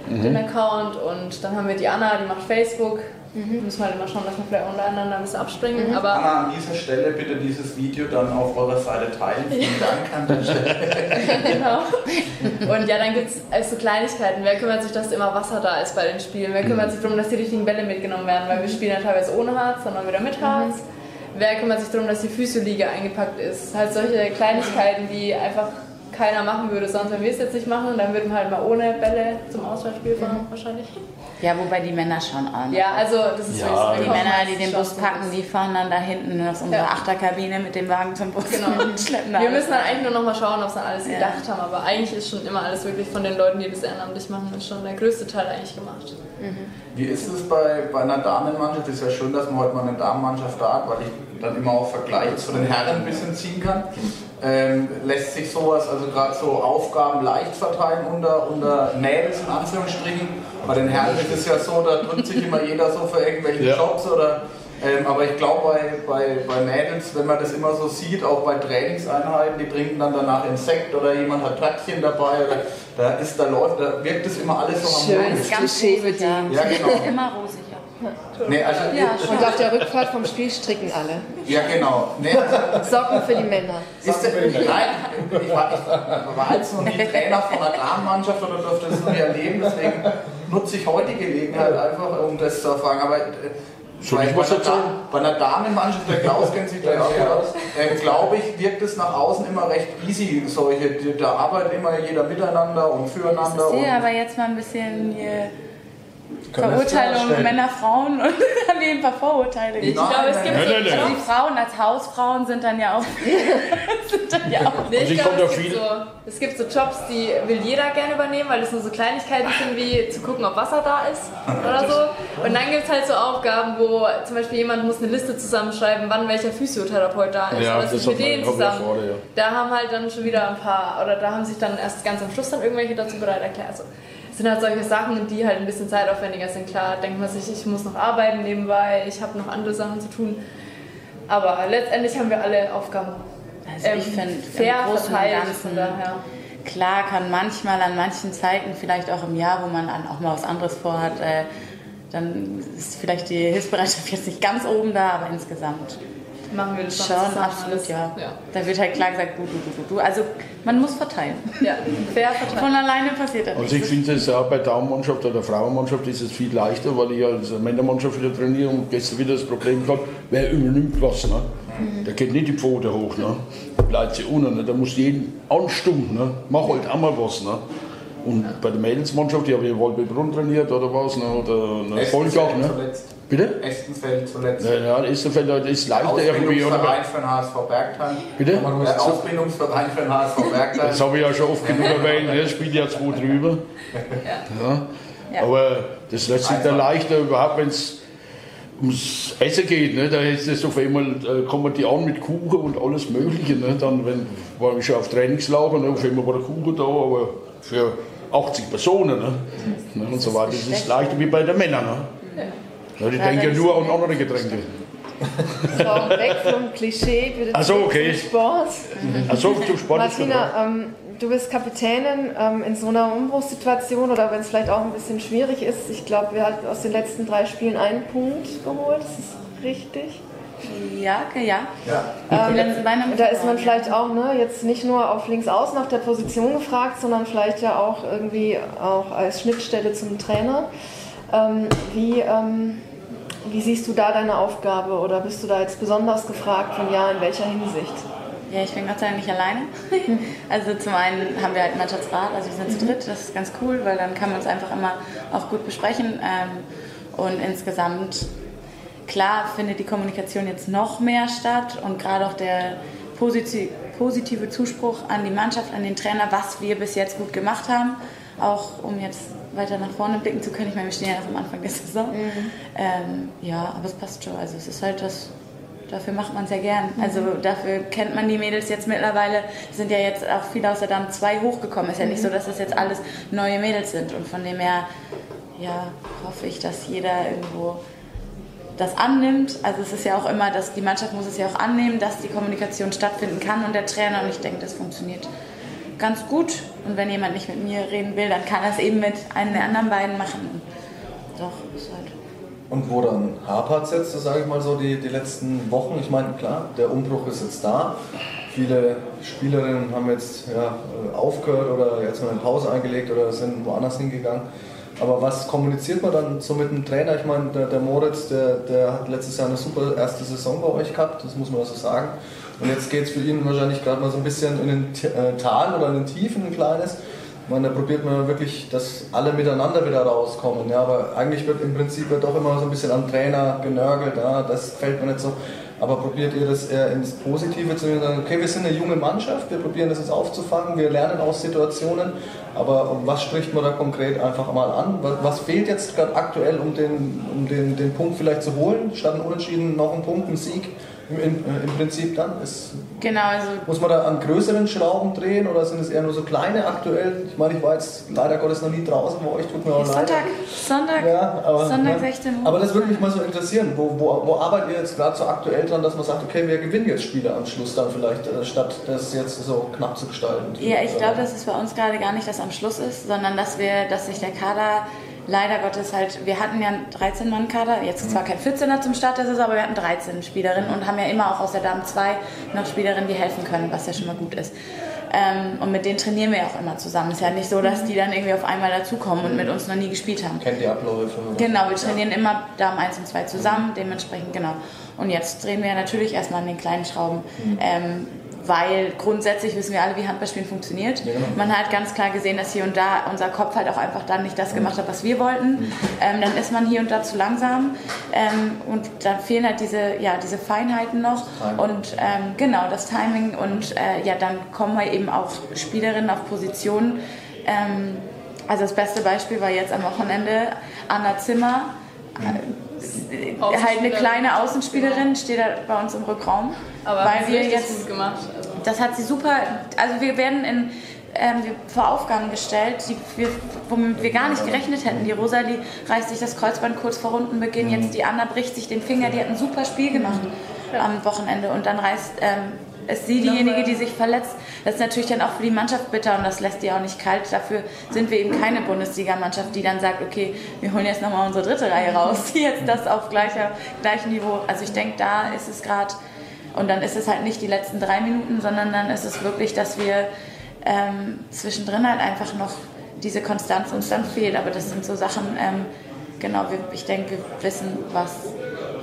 den Account und dann haben wir die Anna, die macht Facebook. Müssen wir halt immer schauen, dass wir vielleicht untereinander ein bisschen abspringen. Aber Anna, an dieser Stelle bitte dieses Video dann auf eurer Seite teilen. Vielen Dank an der Stelle. genau. Und ja, dann gibt es so Kleinigkeiten. Wer kümmert sich, dass immer Wasser da ist bei den Spielen? Wer kümmert sich darum, dass die richtigen Bälle mitgenommen werden? Weil wir spielen ja teilweise ohne Harz, sondern wieder mit Harz. Wer kümmert sich darum, dass die Physioliga eingepackt ist? Halt solche Kleinigkeiten, die einfach keiner machen würde. Sonst, wenn wir es jetzt nicht machen, dann würden wir halt mal ohne Bälle zum Auswärtsspiel fahren, wahrscheinlich. Ja, wobei die Männer schon an. Ja, also das ist Ja, wirklich so. Wir Die Männer, die den Bus packen, die fahren dann da hinten aus unserer Ja. Achterkabine mit dem Wagen zum Bus Genau. und schleppen da Wir müssen dann eigentlich nur noch mal schauen, ob sie alles Ja. gedacht haben. Aber eigentlich ist schon immer alles wirklich von den Leuten, die das ehrenamtlich machen, ist schon der größte Teil eigentlich gemacht. Wie ist es bei, bei einer Damenmannschaft? Es ist ja schön, dass man heute mal eine Damenmannschaft da hat, weil ich dann immer auch Vergleiche zu den Herren ein bisschen ziehen kann. Ähm, lässt sich sowas, also gerade so Aufgaben leicht verteilen unter, unter Mädels in Anführungsstrichen? Bei den Herren ist es ja so, da drückt sich immer jeder so für irgendwelche Ja. Jobs oder Ähm, aber ich glaube, bei, bei, bei Mädels, wenn man das immer so sieht, auch bei Trainingseinheiten, die trinken dann danach Insekt oder jemand hat Törtchen dabei, oder, da, ist, da, läuft, da wirkt das immer alles so Schön. harmonisch. Ganz Klischee rosig, ja. Ja, genau. Immer rosig. Nee, also, Ja, Und auf der Rückfahrt vom Spiel stricken alle. ja genau. Nee, also, Socken für die Männer. Ist der, nein, ich war, ich war jetzt noch nie Trainer von einer Damenmannschaft oder durfte das noch nie erleben, deswegen nutze ich heute die Gelegenheit einfach, um das zu erfahren. Aber äh, bei, ich was bei, einer, bei einer Damenmannschaft, der Klaus kennt sich gleich auch gut aus, äh, glaube ich, wirkt es nach außen immer recht easy. Solche, da arbeitet immer jeder miteinander und füreinander. Ich sehe und, aber jetzt mal ein bisschen hier Verurteilung? Männer, Frauen und haben wir ein paar Vorurteile. Ich Nein, glaube, es gibt nein, so nein, nein. Also Jobs, die Frauen als Hausfrauen sind dann ja auch. sind dann ja auch Nee, Also ich glaube, es, gibt so, es gibt so Jobs, die will jeder gerne übernehmen, weil es nur so Kleinigkeiten sind, wie zu gucken, ob Wasser da ist oder so. Und dann gibt es halt so Aufgaben, wo zum Beispiel jemand muss eine Liste zusammenschreiben, wann welcher Physiotherapeut da ist. Ja, oder das sich mit denen zusammen. vorher, ja. Da haben halt dann schon wieder ein paar, oder da haben sich dann erst ganz am Schluss dann irgendwelche dazu bereit erklärt. Also, sind halt solche Sachen, die halt ein bisschen zeitaufwendiger sind. Klar, denkt man sich, ich muss noch arbeiten nebenbei, ich habe noch andere Sachen zu tun. Aber letztendlich haben wir alle Aufgaben Also ich ähm, finde fair im Großen verteilt. Ganzen, daher. klar kann manchmal an manchen Zeiten, vielleicht auch im Jahr, wo man auch mal was anderes vorhat, äh, dann ist vielleicht die Hilfsbereitschaft jetzt nicht ganz oben da, aber insgesamt machen wir das schon, absolut, alles. ja. ja. Da wird halt klar gesagt, du, du, du, du, du. Also man muss verteilen. Ja, fair verteilt. Von alleine passiert das Also ich finde es auch bei Damenmannschaft oder Frauenmannschaft ist es viel leichter, weil ich als Männermannschaft wieder trainiere und gestern wieder das Problem gehabt, wer übernimmt was. Ne? Der geht nicht die Pfote hoch, ne? bleibt sie unten. Ne? Da muss jeden anstummen, ne? mach halt auch mal was. Ne? Und bei der Mädelsmannschaft, die habe ich wohl bei Brunn trainiert oder was, ne? oder ne? Volkach. Ne? zuletzt. Bitte? Estenfeld zuletzt. Ja, ja, Estenfeld das ist leichter irgendwie. Oder? Ausbildungsverein für den HSV Bergheim. Bitte? Der Ausbildungsverein für den HSV Bergheim. Das habe ich ja schon oft genug erwähnt, ne? das spielt ja zwei drüber. Ja. Ja. Aber das lässt sich dann leichter, überhaupt wenn es ums Essen geht. Ne? Da ist das auf einmal, äh, kommen die an mit Kuchen und alles Mögliche. Ne? Dann wenn, war ich schon auf Trainingslager, ne? auf einmal war der Kuchen da, aber für 80 Personen. Ne? Ne? Und so weiter. Das ist leichter wie bei den Männern. Ne? Ja, die Ja, denken nur an andere Getränke. So, weg vom Klischee, bitte Ach so, okay. zum Sport. Also zum Sport Martina, ähm, du bist Kapitänin ähm, in so einer Umbruchssituation oder wenn es vielleicht auch ein bisschen schwierig ist. Ich glaube, wir haben aus den letzten drei Spielen einen Punkt geholt. Das ist richtig. Ja, okay, ja. Ja. Und da ist man vielleicht auch ne, jetzt nicht nur auf links außen auf der Position gefragt, sondern vielleicht ja auch irgendwie auch als Schnittstelle zum Trainer. Ähm, wie, ähm, wie siehst du da deine Aufgabe oder bist du da jetzt besonders gefragt von ja, in welcher Hinsicht? Ja, ich bin Gott sei Dank nicht alleine. Also zum einen haben wir halt einen Mannschaftsrat, also wir sind zu dritt, das ist ganz cool, weil dann kann man uns einfach immer auch gut besprechen. Ähm, Und insgesamt, klar findet die Kommunikation jetzt noch mehr statt und gerade auch der posit- positive Zuspruch an die Mannschaft, an den Trainer, was wir bis jetzt gut gemacht haben, auch um jetzt weiter nach vorne blicken zu können. Ich meine, wir stehen ja erst am Anfang der Saison. Ähm, ja, aber es passt schon. Also es ist halt das, dafür macht man es ja gern. Also dafür kennt man die Mädels jetzt mittlerweile. Es sind ja jetzt auch viele aus der Dame 2 hochgekommen. Ist ja nicht so, dass das jetzt alles neue Mädels sind. Und von dem her, ja, hoffe ich, dass jeder irgendwo das annimmt. Also es ist ja auch immer, dass die Mannschaft muss es ja auch annehmen, dass die Kommunikation stattfinden kann und der Trainer. Und ich denke, das funktioniert ganz gut. Und wenn jemand nicht mit mir reden will, dann kann er es eben mit einem der anderen beiden machen. Doch, ist halt. Und wo dann hapert es jetzt, sage ich mal so, die, die letzten Wochen? Ich meine, klar, der Umbruch ist jetzt da. Viele Spielerinnen haben jetzt ja, aufgehört oder jetzt mal eine Pause eingelegt oder sind woanders hingegangen. Aber was kommuniziert man dann so mit dem Trainer? Ich meine, der, der Moritz, der, der hat letztes Jahr eine super erste Saison bei euch gehabt, das muss man so sagen. Und jetzt geht es für ihn wahrscheinlich gerade mal so ein bisschen in den äh, Tal oder in den Tiefen ein kleines. Meine, da probiert man wirklich, dass alle miteinander wieder rauskommen. Ja, aber eigentlich wird im Prinzip ja doch immer so ein bisschen am Trainer genörgelt. Ja, das gefällt mir nicht so. Aber probiert ihr das eher ins Positive zu sagen, okay, wir sind eine junge Mannschaft, wir probieren das jetzt aufzufangen, wir lernen aus Situationen, aber was spricht man da konkret einfach mal an? Was, was fehlt jetzt gerade aktuell, um, den, um den, den Punkt vielleicht zu holen, statt ein Unentschieden noch einen Punkt, einen Sieg? Im, im, äh, im Prinzip dann? Ist, Genau, also muss man da an größeren Schrauben drehen oder sind es eher nur so kleine aktuell? Ich meine, ich war jetzt leider Gottes noch nie draußen bei euch, tut mir auch leid. Sonntag, Sonntag, Ja, aber, Sonntag ja. 16 Uhr. Aber das würde mich mal so interessieren. Wo, wo, wo arbeitet ihr jetzt gerade so aktuell dran, dass man sagt, okay, wir gewinnen jetzt Spiele am Schluss dann vielleicht, äh, statt das jetzt so knapp zu gestalten? Ja, ich glaube, dass es bei uns gerade gar nicht das am Schluss ist, sondern dass wir, dass sich der Kader leider Gottes halt, wir hatten ja einen 13-Mann-Kader, jetzt zwar kein 14er zum Start der Saison, aber wir hatten 13 Spielerinnen und haben ja immer auch aus der Damen 2 noch Spielerinnen, die helfen können, was ja schon mal gut ist. Ähm, und mit denen trainieren wir ja auch immer zusammen. Es ist ja nicht so, dass die dann irgendwie auf einmal dazukommen und mit uns noch nie gespielt haben. Kennt die Abläufe? Genau, wir trainieren immer Damen 1 und 2 zusammen, dementsprechend genau. Und jetzt drehen wir natürlich erstmal an den kleinen Schrauben, ähm, weil grundsätzlich wissen wir alle, wie Handballspielen funktioniert. Ja, genau. Man hat ganz klar gesehen, dass hier und da unser Kopf halt auch einfach dann nicht das gemacht hat, was wir wollten. Ähm, dann ist man hier und da zu langsam ähm, und dann fehlen halt diese, ja, diese Feinheiten noch und ähm, genau das Timing und äh, ja, dann kommen wir eben auch Spielerinnen auf Positionen. Ähm, also das beste Beispiel war jetzt am Wochenende Anna Zimmer. Äh, halt eine kleine Außenspielerin steht da bei uns im Rückraum, Aber weil wir jetzt gut gemacht. Also. das hat sie super. Also wir werden in, ähm, wir vor Aufgaben gestellt, die wir, womit wir gar nicht gerechnet hätten. Die Rosalie reißt sich das Kreuzband kurz vor Rundenbeginn, jetzt die Anna bricht sich den Finger. Die hat ein super Spiel gemacht am Wochenende und dann reißt ähm, ist sie diejenige, die sich verletzt. Das ist natürlich dann auch für die Mannschaft bitter und das lässt die auch nicht kalt. Dafür sind wir eben keine Bundesligamannschaft, die dann sagt, okay, wir holen jetzt nochmal unsere dritte Reihe raus, die jetzt das auf gleicher, gleichem Niveau. Also ich denke, da ist es gerade und dann ist es halt nicht die letzten drei Minuten, sondern dann ist es wirklich, dass wir ähm, zwischendrin halt einfach noch diese Konstanz uns dann fehlt. Aber das sind so Sachen, ähm, genau, wir, ich denke, wir wissen, was,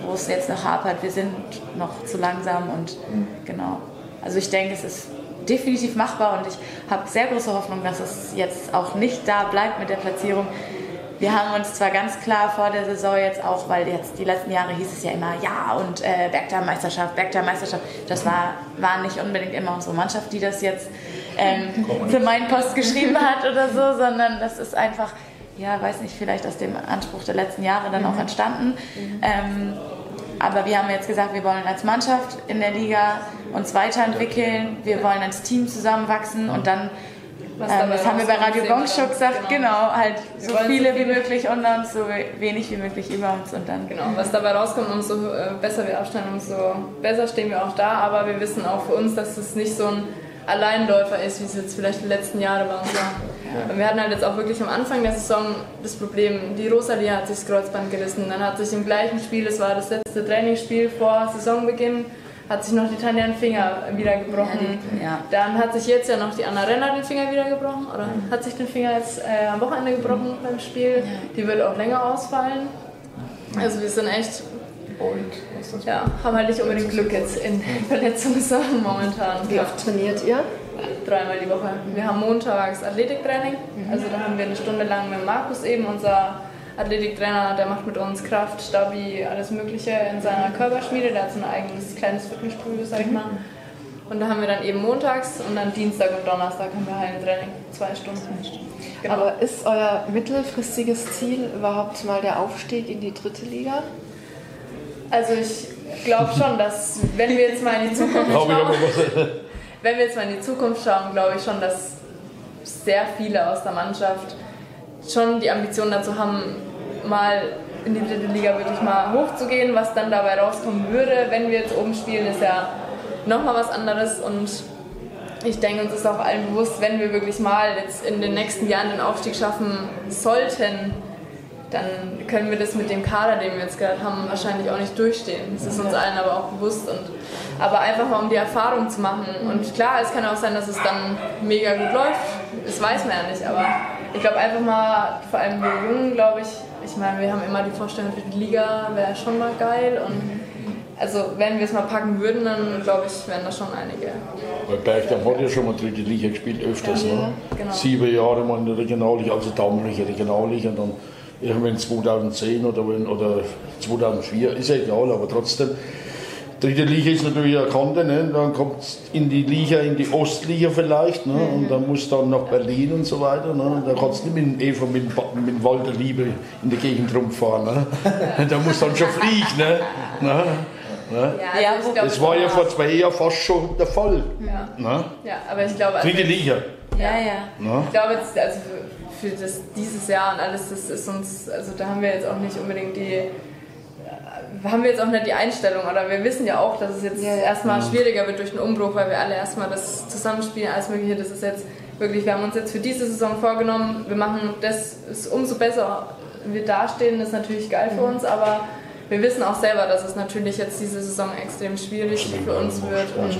wo es jetzt noch hapert. Wir sind noch zu langsam und genau. Also ich denke, es ist definitiv machbar und ich habe sehr große Hoffnung, dass es jetzt auch nicht da bleibt mit der Platzierung. Wir haben uns zwar ganz klar vor der Saison jetzt auch, weil jetzt die letzten Jahre hieß es ja immer, ja und äh, Bergdam-Meisterschaft, Bergdam-Meisterschaft. Das war, war nicht unbedingt immer unsere Mannschaft, die das jetzt ähm, für meinen Post geschrieben hat oder so, sondern das ist einfach, ja, weiß nicht, vielleicht aus dem Anspruch der letzten Jahre dann auch entstanden. Ähm, aber wir haben jetzt gesagt, wir wollen als Mannschaft in der Liga uns weiterentwickeln, wir wollen als Team zusammenwachsen und dann, Was ähm, das haben wir bei Radio Gong schon dann. gesagt, Genau. genau, halt Wir so wollen so viele wie viele- möglich unter uns, so wenig wie möglich über uns und dann. Genau, was dabei rauskommt, umso äh, besser wir abschneiden, umso besser stehen wir auch da. Aber wir wissen auch für uns, dass es nicht so ein Alleinläufer ist, wie es jetzt vielleicht die letzten Jahre bei uns war. Und wir hatten halt jetzt auch wirklich am Anfang der Saison das Problem, die Rosalie hat sich das Kreuzband gerissen. Dann hat sich im gleichen Spiel, das war das letzte Trainingsspiel vor Saisonbeginn, hat sich noch die Tanja den Finger wieder gebrochen. Ja. Dann hat sich jetzt ja noch die Anna Renner den Finger wieder gebrochen, oder hat sich den Finger jetzt äh, am Wochenende gebrochen beim Spiel. Die wird auch länger ausfallen. Also wir sind echt, Beult, was das ja, haben halt nicht unbedingt Glück jetzt in Verletzungssachen momentan. Wie oft trainiert ihr? Dreimal die Woche. Wir haben montags Athletiktraining, also da haben wir eine Stunde lang mit Markus eben, unser Athletiktrainer, der macht mit uns Kraft, Stabi, alles mögliche in seiner Körperschmiede, der hat so ein eigenes kleines Fitnessstudio, sag ich mal. Und da haben wir dann eben montags und dann Dienstag und Donnerstag haben wir Hallentraining, zwei Stunden. Genau. Aber ist euer mittelfristiges Ziel überhaupt mal der Aufstieg in die dritte Liga? Also ich glaube schon, dass wenn wir jetzt mal in die Zukunft schauen, wenn wir jetzt mal in die Zukunft schauen, glaube ich schon, dass sehr viele aus der Mannschaft schon die Ambition dazu haben, mal in die dritte Liga wirklich mal hochzugehen. Was dann dabei rauskommen würde, wenn wir jetzt oben spielen, ist ja nochmal was anderes und ich denke, uns ist auch allen bewusst, wenn wir wirklich mal jetzt in den nächsten Jahren den Aufstieg schaffen sollten, dann können wir das mit dem Kader, den wir jetzt gerade haben, wahrscheinlich auch nicht durchstehen. Das ist uns allen aber auch bewusst. Und, aber einfach mal um die Erfahrung zu machen. Und klar, es kann auch sein, dass es dann mega gut läuft. Das weiß man ja nicht. Aber ich glaube einfach mal, vor allem wir Jungen, glaube ich, ich meine, wir haben immer die Vorstellung für die Liga, wäre schon mal geil. Und also wenn wir es mal packen würden, dann glaube ich, wären da schon einige. Weil Bergdam hat ja schon mal dritte Liga gespielt, öfters. Ne? genau. Sieben Jahre mal in der Regionalliga, also damalige Regionalliga. Und dann irgendwann 2010 oder, oder 2004, ist ja egal, aber trotzdem. Dritte Liga ist natürlich eine Kante, ne? dann kommt in die Liga, in die Ostliga vielleicht, ne? und dann muss dann nach Berlin und so weiter. Ne? Und da kannst du nicht mit, dem Eva mit, mit Walter Liebe in der Gegend rumfahren. Ne? da muss dann schon fliegen. Ne? Ne? Ne? Ja, also Das war ja vor zwei Jahren fast schon der Fall. Ja, Ne? ja aber ich glaube, also, Dritte Liga. Ja, ja. Ne? ich glaube jetzt, also für, für das, dieses Jahr und alles, das ist uns, also da haben wir jetzt auch nicht unbedingt die, haben wir jetzt auch nicht die Einstellung oder? Wir wissen ja auch, dass es jetzt Ja, ja. erstmal schwieriger wird durch den Umbruch, weil wir alle erstmal das Zusammenspielen, alles mögliche, das ist jetzt wirklich, wir haben uns jetzt für diese Saison vorgenommen, wir machen das, ist umso besser wir dastehen, das ist natürlich geil für uns, aber wir wissen auch selber, dass es natürlich jetzt diese Saison extrem schwierig für uns wird und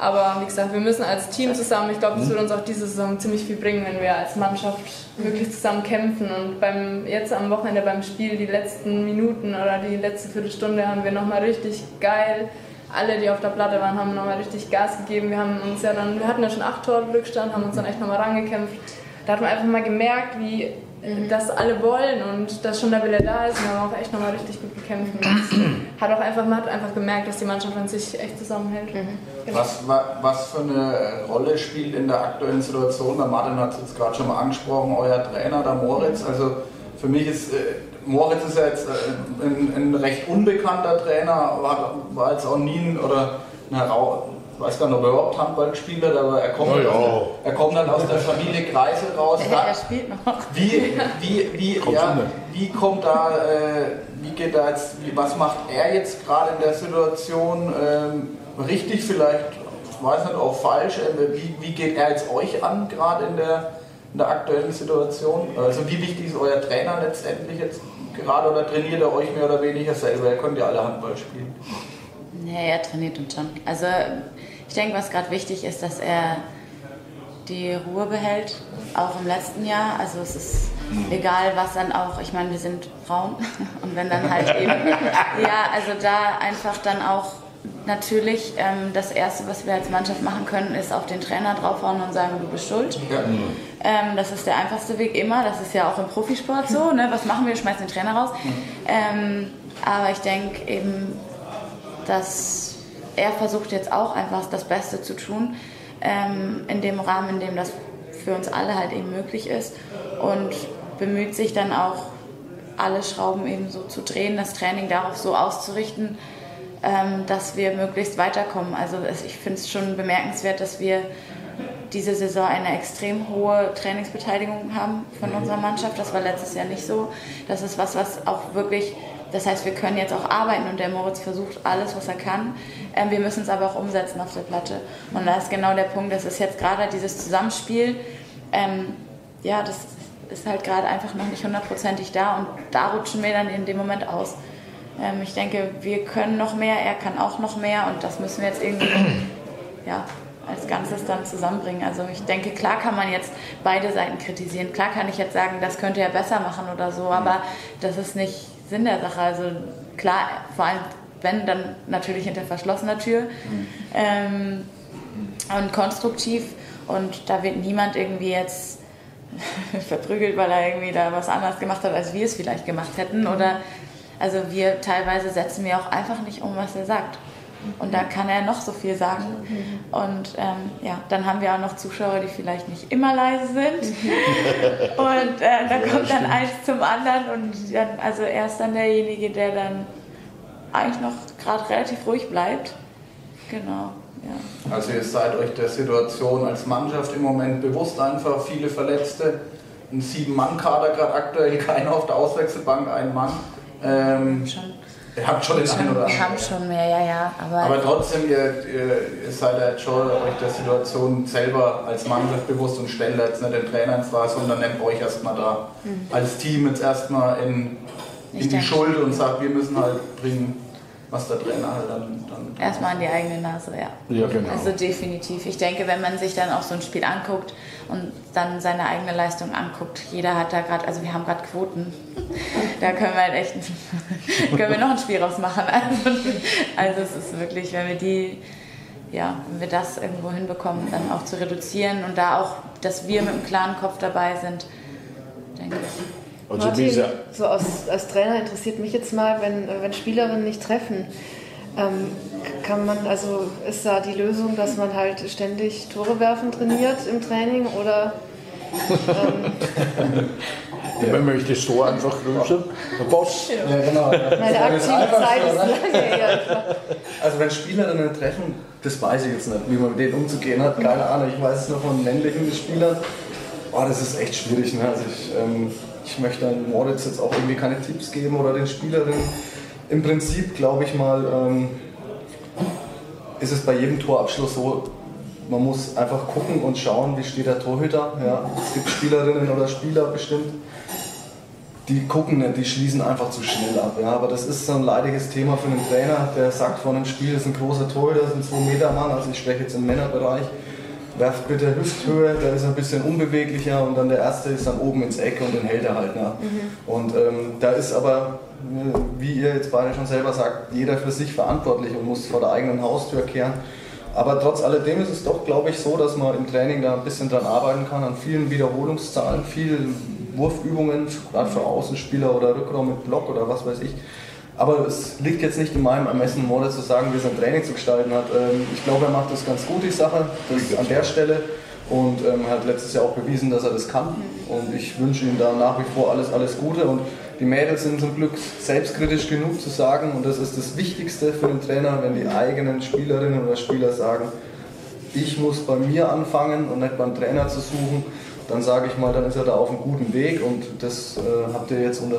aber wie gesagt, wir müssen als Team zusammen, ich glaube, das wird uns auch diese Saison ziemlich viel bringen, wenn wir als Mannschaft wirklich zusammen kämpfen. Und beim, jetzt am Wochenende beim Spiel, die letzten Minuten oder die letzte Viertelstunde, haben wir nochmal richtig geil. Alle, die auf der Platte waren, haben nochmal richtig Gas gegeben. Wir haben uns ja dann, wir hatten ja schon acht Tore Rückstand, haben uns dann echt nochmal rangekämpft. Da hat man einfach mal gemerkt, wie das alle wollen und dass schon der Wille da ist. Und wir haben auch echt nochmal richtig gut gekämpft. Hat auch einfach, man hat einfach gemerkt, dass die Mannschaft an sich echt zusammenhält. Genau. Was, wa- was für eine Rolle spielt in der aktuellen Situation? Der Martin hat es jetzt gerade schon mal angesprochen, euer Trainer, der Moritz. Also für mich ist äh, Moritz ist ja jetzt äh, ein, ein recht unbekannter Trainer, war, war jetzt auch nie ein, oder ein Herau ich weiß gar nicht, ob er überhaupt Handball gespielt hat, aber er kommt, ja. aus, er kommt dann aus der Familie Kreisel raus. Ja, er spielt noch. Wie, wie, wie, Kommt ja, wie kommt da, äh, wie geht da jetzt, wie, was macht er jetzt gerade in der Situation ähm, richtig vielleicht, ich weiß nicht, auch falsch, äh, wie, wie geht er jetzt euch an gerade in der, in der aktuellen Situation? Also wie wichtig ist euer Trainer letztendlich jetzt gerade oder trainiert er euch mehr oder weniger selber? Ihr könnt ja alle Handball spielen. Ja, er trainiert uns schon. Also ich denke, was gerade wichtig ist, dass er die Ruhe behält, auch im letzten Jahr. Also es ist egal, was dann auch, ich meine, wir sind Frauen und wenn dann halt eben, ja, also da einfach dann auch natürlich ähm, das Erste, was wir als Mannschaft machen können, ist auf den Trainer draufhauen und sagen, du bist schuld. Ja. Ähm, das ist der einfachste Weg immer. Das ist ja auch im Profisport so. Ne? Was machen wir? Schmeißen den Trainer raus. Ähm, aber ich denke eben, dass er versucht jetzt auch einfach das Beste zu tun, ähm, in dem Rahmen, in dem das für uns alle halt eben möglich ist und bemüht sich dann auch, alle Schrauben eben so zu drehen, das Training darauf so auszurichten, ähm, dass wir möglichst weiterkommen. Also ich finde es schon bemerkenswert, dass wir diese Saison eine extrem hohe Trainingsbeteiligung haben von unserer Mannschaft. Das war letztes Jahr nicht so. Das ist was, was auch wirklich, das heißt, wir können jetzt auch arbeiten und der Moritz versucht alles, was er kann. Ähm, wir müssen es aber auch umsetzen auf der Platte. Und da ist genau der Punkt, das ist jetzt gerade dieses Zusammenspiel. Ähm, ja, das ist halt gerade einfach noch nicht hundertprozentig da und da rutschen wir dann in dem Moment aus. Ähm, ich denke, wir können noch mehr, er kann auch noch mehr und das müssen wir jetzt irgendwie ja, als Ganzes dann zusammenbringen. Also ich denke, klar kann man jetzt beide Seiten kritisieren. Klar kann ich jetzt sagen, das könnte er besser machen oder so, aber das ist nicht Sinn der Sache. Also klar, vor allem wenn, dann natürlich hinter verschlossener Tür ähm, und konstruktiv und da wird niemand irgendwie jetzt verprügelt, weil er irgendwie da was anderes gemacht hat, als wir es vielleicht gemacht hätten oder also wir teilweise setzen wir auch einfach nicht um, was er sagt. Und da kann er noch so viel sagen. Und ähm, ja, dann haben wir auch noch Zuschauer, die vielleicht nicht immer leise sind. Und äh, da kommt dann eins zum anderen. Und dann, also er ist dann derjenige, der dann eigentlich noch gerade relativ ruhig bleibt. Genau, ja. Also ihr seid euch der Situation als Mannschaft im Moment bewusst einfach, viele Verletzte, ein Sieben-Mann-Kader gerade aktuell, keiner auf der Auswechselbank, ein Mann. Ähm, Schon, ihr habt schon den einen oder wir haben anderen. schon mehr, ja, ja. Aber, Aber trotzdem, ihr, ihr, ihr seid jetzt schon euch der Situation selber als Mannschaft bewusst und stellt jetzt nicht den Trainer in Frage, sondern nehmt euch erstmal da als Team jetzt erstmal in, Mhm. Ich in die Schuld und sagt, wir müssen halt bringen, was der Trainer halt dann. dann erstmal an die eigene Nase, ja. Ja, genau. Also definitiv. Ich denke, wenn man sich dann auch so ein Spiel anguckt und dann seine eigene Leistung anguckt, jeder hat da gerade, also wir haben gerade Quoten, da können wir halt echt, können wir noch ein Spiel rausmachen. Also, also es ist wirklich, wenn wir die, ja, wenn wir das irgendwo hinbekommen, dann auch zu reduzieren und da auch, dass wir mit einem klaren Kopf dabei sind, denke ich. Martin, so als, als Trainer interessiert mich jetzt mal, wenn, wenn Spielerinnen nicht treffen, ähm, kann man, also ist da die Lösung, dass man halt ständig Tore werfen trainiert im Training oder ähm, wenn man das Tor einfach grüßen, der Boss. Ja, genau. Meine Ja, das aktive Zeit ist lange her. Also wenn Spielerinnen treffen, das weiß ich jetzt nicht, wie man mit denen umzugehen hat, keine Ahnung. Ich weiß es nur von männlichen Spielern. Boah, das ist echt schwierig. Ne? Also ich, ähm, ich möchte dann Moritz jetzt auch irgendwie keine Tipps geben oder den Spielerinnen. Im Prinzip glaube ich mal, ähm, ist es bei jedem Torabschluss so, man muss einfach gucken und schauen, wie steht der Torhüter. Ja? Es gibt Spielerinnen oder Spieler bestimmt, die gucken nicht, die schließen einfach zu schnell ab. Ja? Aber das ist so ein leidiges Thema für einen Trainer, der sagt vor einem Spiel, das ist ein großer Torhüter, das ist ein 2-Meter-Mann, also ich spreche jetzt im Männerbereich, werft bitte Hüfthöhe, der ist ein bisschen unbeweglicher und dann der erste ist dann oben ins Eck und den hält er halt. Ja? Und ähm, da ist aber, wie ihr jetzt beide schon selber sagt, jeder für sich verantwortlich und muss vor der eigenen Haustür kehren. Aber trotz alledem ist es doch, glaube ich, so, dass man im Training da ein bisschen dran arbeiten kann, an vielen Wiederholungszahlen, vielen Wurfübungen, gerade für Außenspieler oder Rückraum mit Block oder was weiß ich. Aber es liegt jetzt nicht in meinem Ermessen, Moritz zu sagen, wie sein Training zu gestalten hat. Ähm, Ich glaube, er macht das ganz gut, die Sache, das an der Stelle. Und ähm, er hat letztes Jahr auch bewiesen, dass er das kann. Und ich wünsche ihm da nach wie vor alles, alles Gute. Und die Mädels sind zum Glück selbstkritisch genug zu sagen, und das ist das Wichtigste für den Trainer, wenn die eigenen Spielerinnen oder Spieler sagen, ich muss bei mir anfangen und nicht beim Trainer zu suchen, dann sage ich mal, dann ist er da auf einem guten Weg und das äh, habt ihr jetzt unter,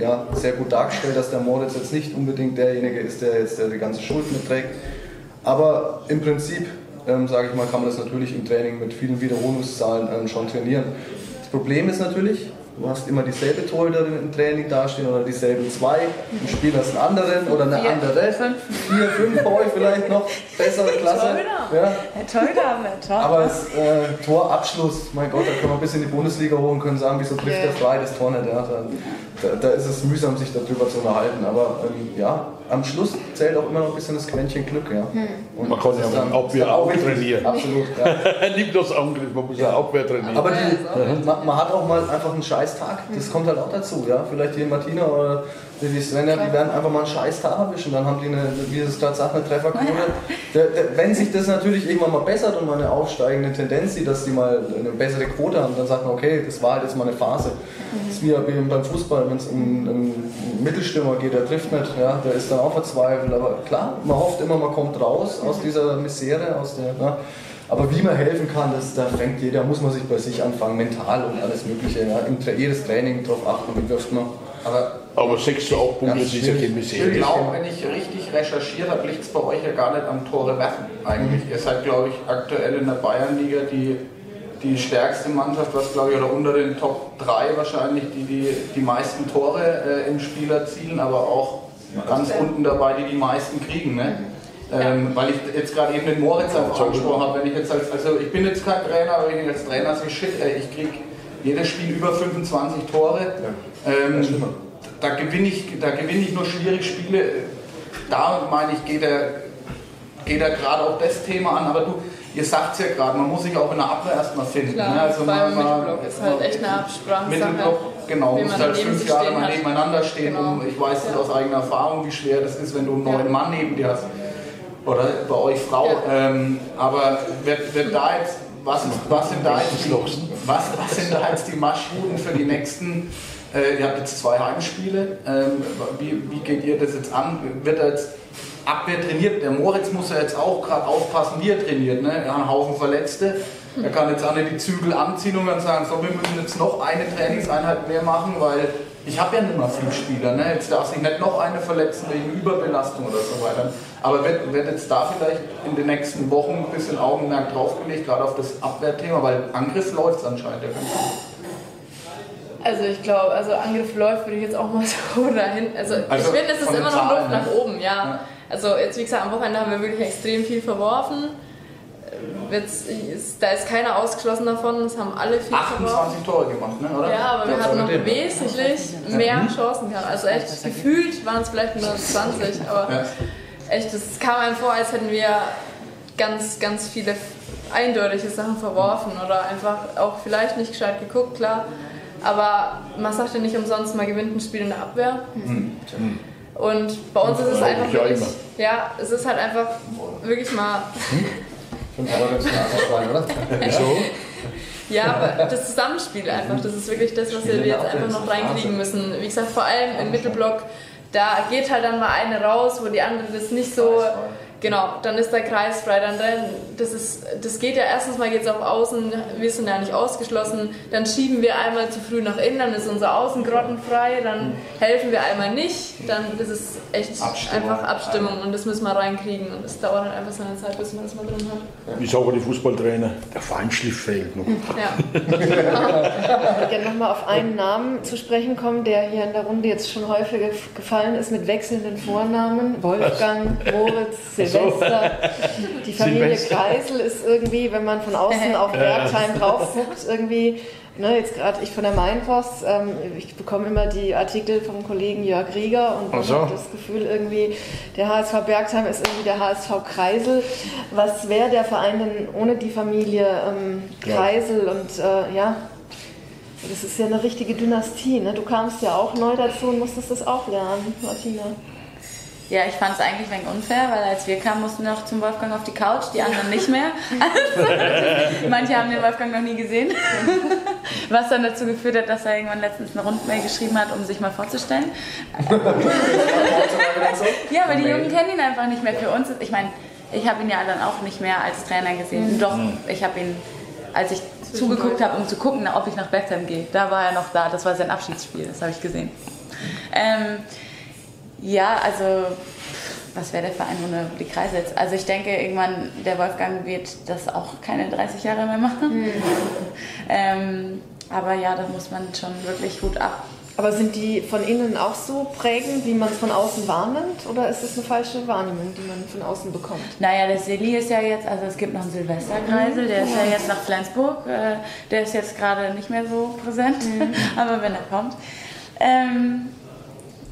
ja, sehr gut dargestellt, dass der Moritz jetzt nicht unbedingt derjenige ist, der jetzt der die ganze Schuld mitträgt. Aber im Prinzip, ähm, sage ich mal, kann man das natürlich im Training mit vielen Wiederholungszahlen ähm, schon trainieren. Das Problem ist natürlich, du hast immer dieselbe Torhüterin im Training dastehen oder dieselben zwei, im Spiel hast einen anderen oder eine Vier, andere. fünf. Vier, fünf bei euch vielleicht noch, bessere Klasse. Torhüter. Ja. Torhüter haben wir, Tor. Aber das äh, Torabschluss, mein Gott, da können wir bis in die Bundesliga holen und können sagen, wieso trifft Ja. der frei das Tor nicht. Ja, da, da, da ist es mühsam, sich darüber zu unterhalten. Aber ähm, ja, am Schluss zählt auch immer noch ein bisschen das Quäntchen Glück. Ja. Und Man kann ja dann- ist dann auch trainieren. Absolut, ja. Angriff, man muss ja Abwehr trainieren. Aber die, man, man hat auch mal einfach einen scheiß Tag. Das kommt halt auch dazu. Ja? Vielleicht hier Martina oder die die Svenja, die werden einfach mal einen scheiß Tag erwischen. Dann haben die, eine, wie es gerade sagt, eine Trefferquote. Wenn sich das natürlich irgendwann mal bessert und mal eine aufsteigende Tendenz sieht, dass die mal eine bessere Quote haben, dann sagt man, okay, das war halt jetzt mal eine Phase. Das ist wie beim Fußball, wenn es um einen Mittelstürmer geht, der trifft nicht, ja, der ist dann auch verzweifelt. Aber klar, man hofft immer, man kommt raus aus dieser Misere, aus der. Ja. Aber wie man helfen kann, das, da fängt jeder, muss man sich bei sich anfangen, mental und alles Mögliche. Ja. Im, Tra- jedes Training darauf achten, wie wirft man. Aber Aber 6 zu 8 Punkte Ganz ist ja keine ich glaube, wenn ich richtig recherchiert habe, liegt es bei euch ja gar nicht am Tore werfen eigentlich. Ihr seid, glaube ich, aktuell in der Bayernliga die, die stärkste Mannschaft, was glaube ich, oder unter den Top 3 wahrscheinlich, die die, die meisten Tore äh, im Spiel erzielen, aber auch ganz unten dabei, die die meisten kriegen. Ne? Ähm, weil ich jetzt gerade eben den Moritz einfach angesprochen habe, wenn ich jetzt als, also ich bin jetzt kein Trainer, aber wenn ich als Trainer so shit, ey, ich krieg jedes Spiel über 25 Tore. Ähm, da gewinne ich, da gewinne ich nur schwierige Spiele. Da meine ich, geht er, geht er gerade auch das Thema an. Aber du, ihr sagt es ja gerade, man muss sich auch in der Abwehr erstmal finden. Klar, ne? also man- man- Mittelblock ist halt echt eine Absprache. Mittelblock, genau, muss man halt neben fünf Jahre mal nebeneinander stehen. Genau. Um, ich weiß das Ja. aus eigener Erfahrung, wie schwer das ist, wenn du einen Ja. neuen Mann neben dir hast. Oder bei euch Frau. Ja. Ähm, aber wird, wird da jetzt, was, ist, was, sind da jetzt die, was, was sind da jetzt die Marschrouten für die nächsten? Äh, ihr habt jetzt zwei Heimspiele. Ähm, wie, wie geht ihr das jetzt an? Wird da jetzt Abwehr trainiert? Der Moritz muss ja jetzt auch gerade aufpassen, wie er trainiert. Ne? Er hat einen Haufen Verletzte. Er kann jetzt nicht die Zügel anziehen und dann sagen, so, wir müssen jetzt noch eine Trainingseinheit mehr machen, weil ich habe ja nicht mehr viele Spieler. Ne? Jetzt darf sich nicht noch eine verletzen wegen Überbelastung oder so weiter. Aber wird, wird jetzt da vielleicht in den nächsten Wochen ein bisschen Augenmerk draufgelegt, gerade auf das Abwehrthema, weil Angriff läuft es anscheinend ja ganz gut. Also ich glaube, also Angriff läuft, würde ich jetzt auch mal so dahin. Also, Also ich finde, es ist immer noch Luft nach oben, ja. Ja. Also jetzt wie gesagt, am Wochenende haben wir wirklich extrem viel verworfen. Wird's, ist, da ist keiner ausgeschlossen davon, es haben alle viel verworfen. 28 Tore gemacht, ne? oder? Ja, aber wir Ja, hatten noch dem. wesentlich mehr Chancen gehabt. Also echt gefühlt waren es vielleicht nur 20, aber Ja. echt, es kam einem vor, als hätten wir ganz, ganz viele eindeutige Sachen verworfen oder einfach auch vielleicht nicht gescheit geguckt, klar. Aber man sagt ja nicht umsonst, man gewinnt ein Spiel in der Abwehr. Und bei uns ist es einfach ich ja wirklich, ja, es ist halt einfach wirklich mal Oder? Wieso? Ja, aber das Zusammenspiel einfach, das ist wirklich das, was wir jetzt einfach noch reinkriegen müssen. Wie gesagt, vor allem im Mittelblock, da geht halt dann mal eine raus, wo die andere das nicht so Genau, dann ist der Kreis frei. Dann, das, ist, das geht ja erstens mal geht's auf Außen, wir sind ja nicht ausgeschlossen. Dann schieben wir einmal zu früh nach innen, dann ist unser Außen grottenfrei. Dann helfen wir einmal nicht. Dann das ist echt Abstimmung. einfach Abstimmung und das müssen wir reinkriegen. Und es dauert halt einfach seine Zeit, bis man das mal drin hat. Ich sage die Fußballtrainer, der Feinschliff fehlt noch. Ja. ich würde gerne nochmal auf einen Namen zu sprechen kommen, der hier in der Runde jetzt schon häufiger gefallen ist mit wechselnden Vornamen. Wolfgang, Moritz, Silvester. Silvester. Die Familie Silvester. Kreisel ist irgendwie, wenn man von außen auf Bergheim drauf guckt, irgendwie, ne, jetzt gerade ich von der Mainpost, ähm, ich bekomme immer die Artikel vom Kollegen Jörg Rieger und so. hat das Gefühl irgendwie, der HSV Bergheim ist irgendwie der HSV Kreisel. Was wäre der Verein denn ohne die Familie ähm, Kreisel ja. und äh, ja, das ist ja eine richtige Dynastie. Ne? Du kamst ja auch neu dazu und musstest das auch lernen, Martina. Ja, ich fand es eigentlich ein wenig unfair, weil als wir kamen, mussten wir noch zum Wolfgang auf die Couch, die anderen nicht mehr. Manche haben den Wolfgang noch nie gesehen. Was dann dazu geführt hat, dass er irgendwann letztens eine Rundmail geschrieben hat, um sich mal vorzustellen. ja, aber die Jungen kennen ihn einfach nicht mehr. Für uns ich meine, ich habe ihn ja dann auch nicht mehr als Trainer gesehen. Mhm. Doch, ich habe ihn, als ich zugeguckt habe, um zu gucken, ob ich nach Bethlehem gehe, da war er noch da. Das war sein Abschiedsspiel, das habe ich gesehen. Ähm, ja, also was wäre der Verein ohne die Kreise jetzt? Also ich denke, irgendwann der Wolfgang wird das auch keine 30 Jahre mehr machen. Mhm. ähm, aber ja, da muss man schon wirklich gut ab. Aber sind die von innen auch so prägend, wie man es von außen wahrnimmt? Oder ist es eine falsche Wahrnehmung, die man von außen bekommt? Naja, der Silly ist ja jetzt, also es gibt noch einen Silvesterkreisel, der ist ja jetzt nach Flensburg. Äh, der ist jetzt gerade nicht mehr so präsent, mhm. aber wenn er kommt. Ähm,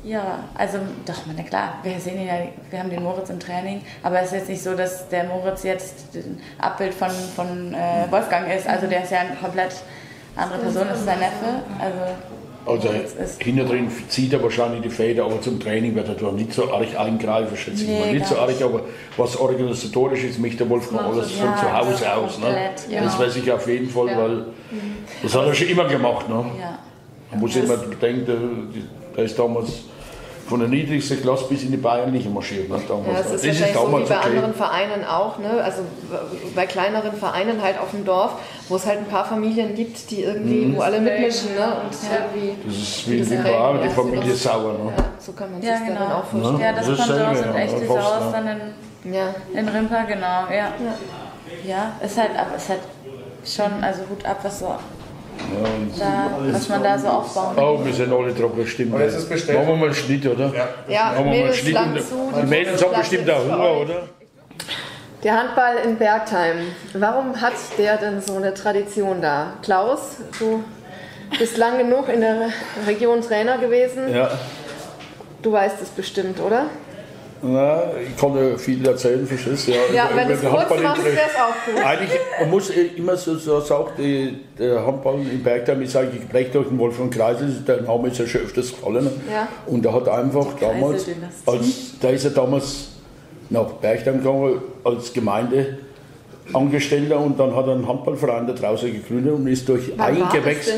ja, also doch, na klar, wir sehen ihn ja, wir haben den Moritz im Training, aber es ist jetzt nicht so, dass der Moritz jetzt ein Abbild von, von äh, Wolfgang ist. Also der ist ja eine komplett andere Person, das ist sein Neffe. Also, also hinter drin zieht er wahrscheinlich die Feder, aber zum Training wird er doch nicht so arg eingreifen, schätze ich mal. Nicht so arg, aber was organisatorisch ist, mich der Wolfgang alles von zu Hause aus. Ne? Ja. Das weiß ich auf jeden Fall, ja. weil das hat er schon immer gemacht. Ne? Ja. Man muss immer bedenken, der ist damals von der niedrigsten Klasse bis in die Bayernliche marschiert. Ne, damals. Ja, das ist das wahrscheinlich ist so wie bei okay. anderen Vereinen auch, ne? also bei kleineren Vereinen halt auf dem Dorf, wo es halt ein paar Familien gibt, die irgendwie, mhm. wo alle mitmischen ne? und ja. irgendwie... Das ist wie in Bar, die Familie Sauer. Ne? Ja, so kann man sich ja, genau. dann auch vorstellen. Ja, das, das kommt aus und echt diese aus dann in, ja. in Rimper, genau, ja. Ja, es ist halt, aber es ist halt schon, also Hut ab, was so da, was man da so aufbauen kann. Oh, wir sind alle drauf bestimmt. Und jetzt ist bestellt. Machen wir mal einen Schnitt, oder? Ja, ja Machen wir mal einen Schnitt. Die Mädels haben bestimmt auch Hunger, oder? Der Handball in Bergheim, warum hat der denn so eine Tradition da? Klaus, du bist lang genug in der Region Trainer gewesen. Ja. Du weißt es bestimmt, oder? Na, ich kann ja viel erzählen, verstehst du? Ja, ja wenn du es kurz machst, wäre es auch gut. Eigentlich, man muss immer so, so sagen, der Handball in Bergheim ist eigentlich geprägt durch den Wolfgang Kreisel, der Name ist ja schon öfters gefallen. Ja. Und er hat einfach damals, als, der ist ja damals nach Bergheim gegangen als Gemeindeangestellter und dann hat er einen Handballverein da draußen gegründet und ist durch Wann Eingewächs.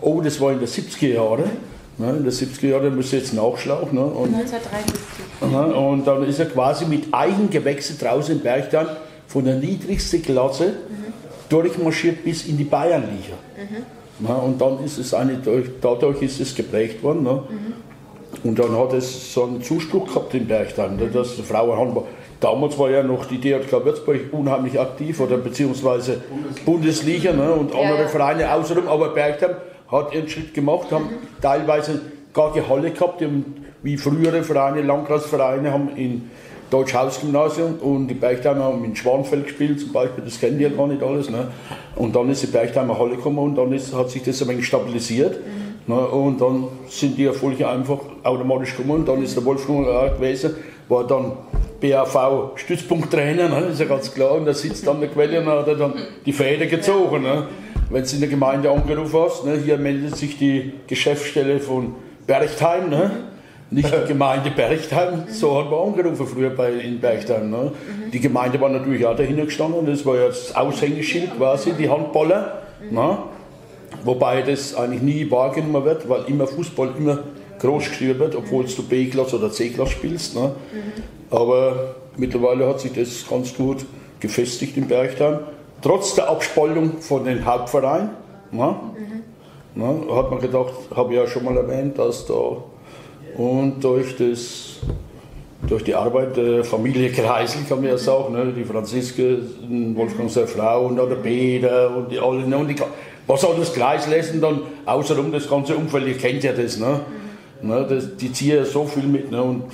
Oh, das war in den 70er Jahren. Ne, in den 70er Jahren muss jetzt nachschlagen. Ne, und, 1973. Aha, und dann ist er quasi mit Eigengewächse draußen im Bergtal von der niedrigsten Klasse mhm. durchmarschiert bis in die Bayernliga. Mhm. Ja, und dann ist es eine, dadurch ist es geprägt worden. Ne? Mhm. Und dann hat es so einen Zuspruch gehabt im Bergtal, ne, dass Frauenhandball. Damals war ja noch die DRK Würzburg unheimlich aktiv oder beziehungsweise Bundesliga, Bundesliga ne, und andere ja. Vereine außenrum, aber Bergheim hat ihren Schritt gemacht, haben teilweise gar keine Halle gehabt, wie frühere Vereine, Landkreisvereine haben in Deutsch-Haus-Gymnasium und die Berchtheimer haben in Schwanfeld gespielt zum Beispiel, das kennen die ja gar nicht alles. Ne? Und dann ist die Berchtheimer Halle gekommen und dann ist, hat sich das ein wenig stabilisiert. Mhm. Ne? Und dann sind die Erfolge einfach automatisch gekommen und dann ist der Wolfgang gewesen, war dann BAV Stützpunkttrainer, ne? ist ja ganz klar, und da sitzt dann der Quelle und hat dann die Fäden gezogen. Ne? Wenn du in der Gemeinde angerufen hast, ne, hier meldet sich die Geschäftsstelle von Berchtheim, ne? nicht die Gemeinde Berchtheim, so hat man angerufen früher bei, in Berchtheim. Ne? Die Gemeinde war natürlich auch dahinter gestanden, das war ja das Aushängeschild quasi, die Handballer. Na? Wobei das eigentlich nie wahrgenommen wird, weil immer Fußball immer groß geschrieben wird, obwohl du B-Klasse oder C-Klasse spielst. Ne? Aber mittlerweile hat sich das ganz gut gefestigt im Bergheim. Trotz der Abspaltung von den Hauptvereinen. Ne? Ne? Hat man gedacht, habe ich ja schon mal erwähnt, dass da und durch das durch die Arbeit der Familie Kreisel, kann man ja sagen, ne? die Franziske, Wolfgang seine Frau und der Peter und die alle, ne? und die, was alles Kreisel ist und dann außenrum das ganze Umfeld, ihr kennt ja das, ne? ne? Das, die ziehen ja so viel mit. Ne? Und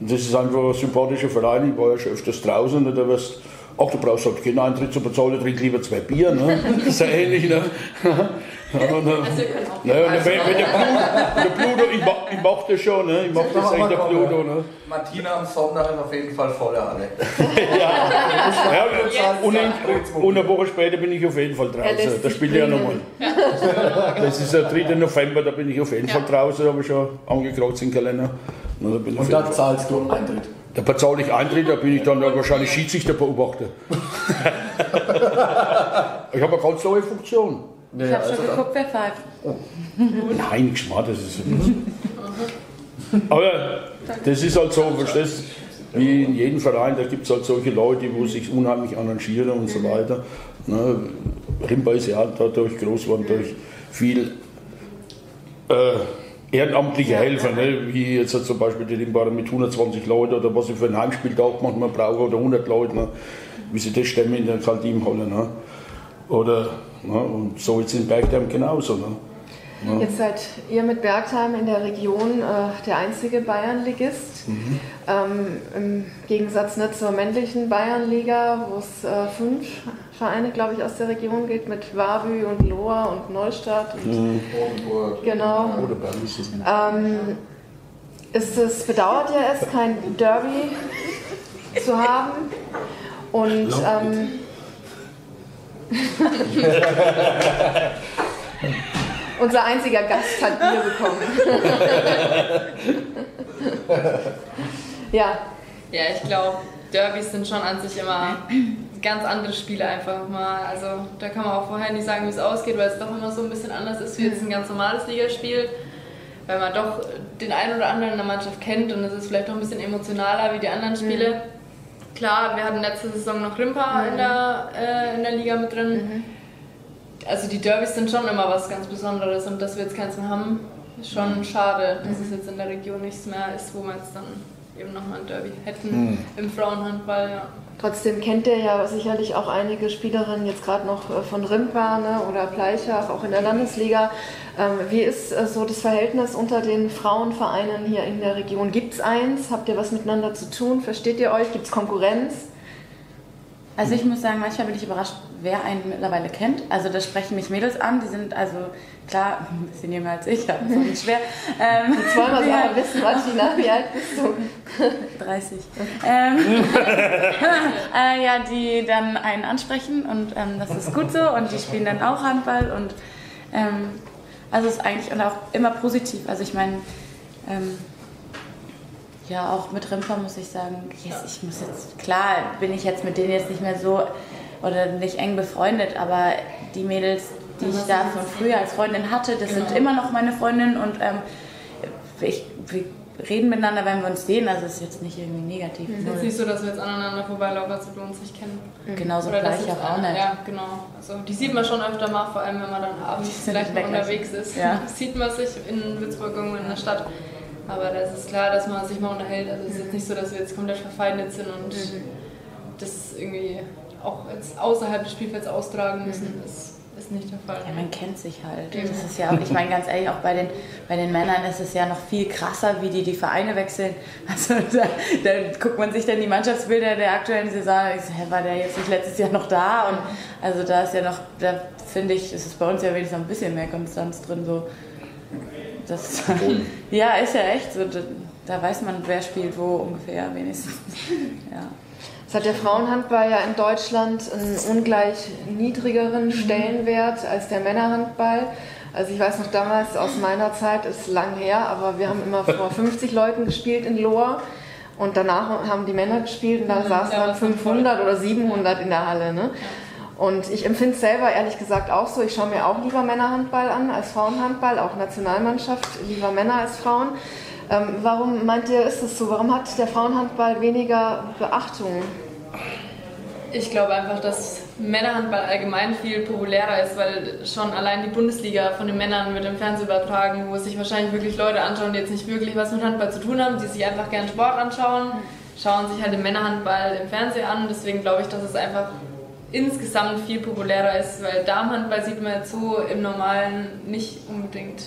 das ist einfach ein sympathischer Verein, ich war ja schon öfters draußen, ne? da wirst Ach, du brauchst halt keinen Eintritt zu bezahlen, trink lieber zwei Bier. Ne? Das ist ja ähnlich. Ne? Ja, und, äh, Also ne, und wenn, der Pluto, der Pluto ich, mach, ich mach das schon, ne? ich mach das echt der Pluto. Ne? Martina am Sonntag ist auf jeden Fall volle Halle. Ja, und, in, und eine Woche später bin ich auf jeden Fall draußen. Da spielt er ja nochmal. Das ist der 3. November, da bin ich auf jeden Fall draußen, habe ich schon angekreuzt im Kalender. Da ich Und jeden da zahlst du Eintritt. Da bezahle ich Eintritt, da bin ich dann wahrscheinlich Schiedsrichterbeobachter. ich habe eine ganz neue Funktion. Ich habe schon geguckt, wer pfeift. Nein, Geschmack, das ist Aber das ist halt so, verstehst du, wie in jedem Verein, da gibt es halt solche Leute, wo sich unheimlich arrangieren und so weiter. Ne, Rimba ist ja dadurch groß geworden, durch viel äh, ehrenamtliche Helfer, ne? wie jetzt zum Beispiel die Rimbacher mit 120 Leuten oder was sie für ein Heimspieltag manchmal brauchen oder 100 Leute, ne? wie sie das stemmen in der Kaltimhalle. Ne? Oder, ne? Und so jetzt in Bergheim genauso. Ne? Jetzt seid ihr mit Bergheim in der Region äh, der einzige Bayernligist. Ähm, Im Gegensatz nicht zur männlichen Bayernliga, wo es äh, fünf Vereine, glaube ich, aus der Region gibt, mit Wavü und Lohr und Neustadt. Und, Oldenburg. Genau. Oder Berlin ist es. Ähm, ist es bedauert ja es, kein Derby zu haben. Und ähm, unser einziger Gast hat Bier bekommen. ja, Ja, ich glaube, Derbys sind schon an sich immer ganz andere Spiele einfach mal. Also da kann man auch vorher nicht sagen, wie es ausgeht, weil es doch immer so ein bisschen anders ist wie jetzt ein ganz normales Ligaspiel. Weil man doch den einen oder anderen in der Mannschaft kennt und es ist vielleicht auch ein bisschen emotionaler wie die anderen Spiele. Klar, wir hatten letzte Saison noch Rimpa in, der, äh, in der Liga mit drin. Also die Derbys sind schon immer was ganz Besonderes und dass wir jetzt keins mehr haben, ist schon schade, dass es jetzt in der Region nichts mehr ist, wo wir jetzt dann eben nochmal ein Derby hätten im Frauenhandball. Ja. trotzdem kennt ihr ja sicherlich auch einige Spielerinnen jetzt gerade noch äh, von Rimpa ne, oder Pleichach, auch in der Landesliga. Ähm, wie ist äh, so das Verhältnis unter den Frauenvereinen hier in der Region? Gibt es eins? Habt ihr was miteinander zu tun? Versteht ihr euch? Gibt es Konkurrenz? Also ich muss sagen, manchmal bin ich überrascht, wer einen mittlerweile kennt. Also da sprechen mich Mädels an, die sind also klar ein bisschen jünger als ich, aber so nicht schwer. Ähm, Jetzt wollen wir aber halt- wissen, Martina, wie alt bist du? 30. Ähm, äh, ja, die dann einen ansprechen und ähm, das ist gut so und die spielen dann auch Handball und ähm, also es ist eigentlich und auch immer positiv. Also ich meine, ähm, ja, auch mit Rimper muss ich sagen, yes, ich muss jetzt, klar bin ich jetzt mit denen jetzt nicht mehr so oder nicht eng befreundet, aber die Mädels, die ich da von früher als Freundin hatte, das sind immer noch meine Freundinnen und ähm, ich, wir reden miteinander, wenn wir uns sehen, also es ist jetzt nicht irgendwie negativ. Es ist jetzt nicht so, dass wir jetzt aneinander vorbeilaufen, als ob wir uns nicht kennen. Genauso Oder dass gleich auch auch nicht. Ja, genau. Also die sieht man schon öfter mal, vor allem wenn man dann abends vielleicht mal weg. unterwegs ist. Ja. Sieht man sich in Würzburg irgendwo in der Stadt. Aber da ist klar, dass man sich mal unterhält. Also es ist jetzt nicht so, dass wir jetzt komplett verfeindet sind und das irgendwie auch jetzt außerhalb des Spielfelds austragen müssen. Das ist nicht der Fall. Ja, man kennt sich halt. Eben. Das ist ja auch, ich meine ganz ehrlich, auch bei den, bei den Männern ist es ja noch viel krasser, wie die die Vereine wechseln. Also da, da guckt man sich dann die Mannschaftsbilder der aktuellen Saison, ich so, hä, war der jetzt nicht letztes Jahr noch da? Und also da ist ja noch, da finde ich, ist es bei uns ja wenigstens noch ein bisschen mehr Konstanz drin. So. Das, ja, ist ja echt so. Da, da weiß man, wer spielt wo ungefähr wenigstens. Ja. Es hat der Frauenhandball ja in Deutschland einen ungleich niedrigeren Stellenwert als der Männerhandball. Also ich weiß noch damals aus meiner Zeit, ist lang her, aber wir haben immer vor 50 Leuten gespielt in Lohr und danach haben die Männer gespielt und da saßen Ja, dann das war 500 oder 700 in der Halle. Ne? Und ich empfinde es selber ehrlich gesagt auch so. Ich schaue mir auch lieber Männerhandball an als Frauenhandball, auch Nationalmannschaft, lieber Männer als Frauen. Ähm, warum meint ihr, ist es so? Warum hat der Frauenhandball weniger Beachtung? Ich glaube einfach, dass Männerhandball allgemein viel populärer ist, weil schon allein die Bundesliga von den Männern wird im Fernsehen übertragen, wo sich wahrscheinlich wirklich Leute anschauen, die jetzt nicht wirklich was mit Handball zu tun haben, die sich einfach gerne Sport anschauen, schauen sich halt den Männerhandball im Fernsehen an. Deswegen glaube ich, dass es einfach insgesamt viel populärer ist, weil Damenhandball sieht man jetzt so im Normalen nicht unbedingt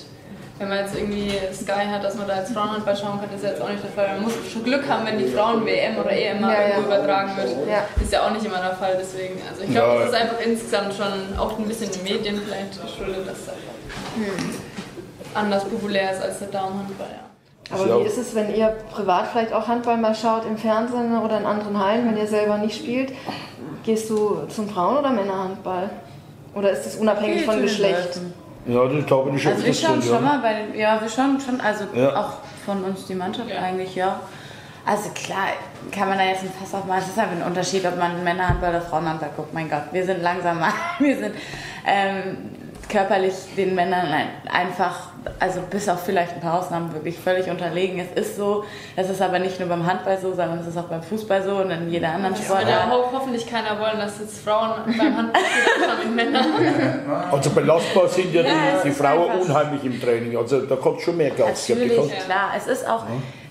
wenn man jetzt irgendwie Sky hat, dass man da jetzt Frauenhandball schauen kann, ist ja jetzt auch nicht der Fall. Man muss schon Glück haben, wenn die Frauen-WM oder EM mal ja, irgendwo ja. übertragen wird. Ja. Ist ja auch nicht immer der Fall. Deswegen, also ich glaube, das ist einfach insgesamt schon auch ein bisschen den Medien vielleicht geschuldet, dass es einfach hm. anders populär ist als der Damenhandball. Ja. Aber wie ist es, wenn ihr privat vielleicht auch Handball mal schaut im Fernsehen oder in anderen Hallen, wenn ihr selber nicht spielt? Gehst du zum Frauen- oder Männerhandball? Oder ist das unabhängig von Geschlecht? Ja, das glaube ich Also wir schauen schon ja. mal bei den, ja, wir schauen schon, also ja. auch von uns die Mannschaft ja. eigentlich, ja. Also klar, kann man da jetzt ein Fass aufmachen. Es ist einfach ein Unterschied, ob man Männerhandball oder Frauenhandball guckt. Mein Gott, wir sind langsamer. Wir sind ähm, körperlich den Männern einfach, also bis auf vielleicht ein paar Ausnahmen, wirklich völlig unterlegen. Es ist so, es ist aber nicht nur beim Handball so, sondern es ist auch beim Fußball so und in jeder anderen Sportart. Ja, ho hoffentlich keiner wollen, dass jetzt Frauen beim Handball spielen mit Männern. Also belastbar sind ja, ja die, die Frauen unheimlich im Training. Also da kommt schon mehr Gas. Natürlich, ja. klar. Es ist auch,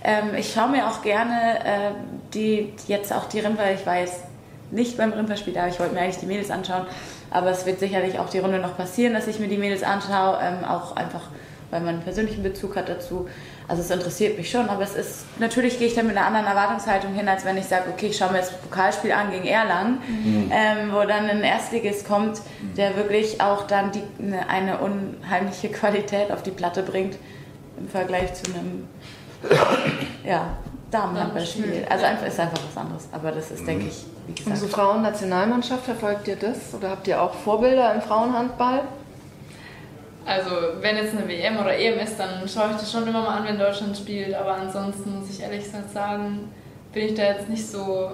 ähm, ich schaue mir auch gerne äh, die, jetzt auch die Rimper, ich weiß nicht beim Rimperspiel, aber ich wollte mir eigentlich die Mädels anschauen. Aber es wird sicherlich auch die Runde noch passieren, dass ich mir die Mädels anschaue, ähm, auch einfach, weil man einen persönlichen Bezug hat dazu. Also es interessiert mich schon, aber es ist, natürlich gehe ich dann mit einer anderen Erwartungshaltung hin, als wenn ich sage, okay, ich schaue mir jetzt das Pokalspiel an gegen Erlangen, mhm. ähm, wo dann ein Erstligist kommt, der wirklich auch dann die, eine, eine unheimliche Qualität auf die Platte bringt im Vergleich zu einem ja, Damenhandballspiel. Also einfach ist einfach was anderes. Aber das ist, denke ich, wie gesagt. Unsere Frauennationalmannschaft, verfolgt ihr das? Oder habt ihr auch Vorbilder im Frauenhandball? Also wenn jetzt eine WM oder EM ist, dann schaue ich das schon immer mal an, wenn Deutschland spielt. Aber ansonsten muss ich ehrlich gesagt sagen, bin ich da jetzt nicht so.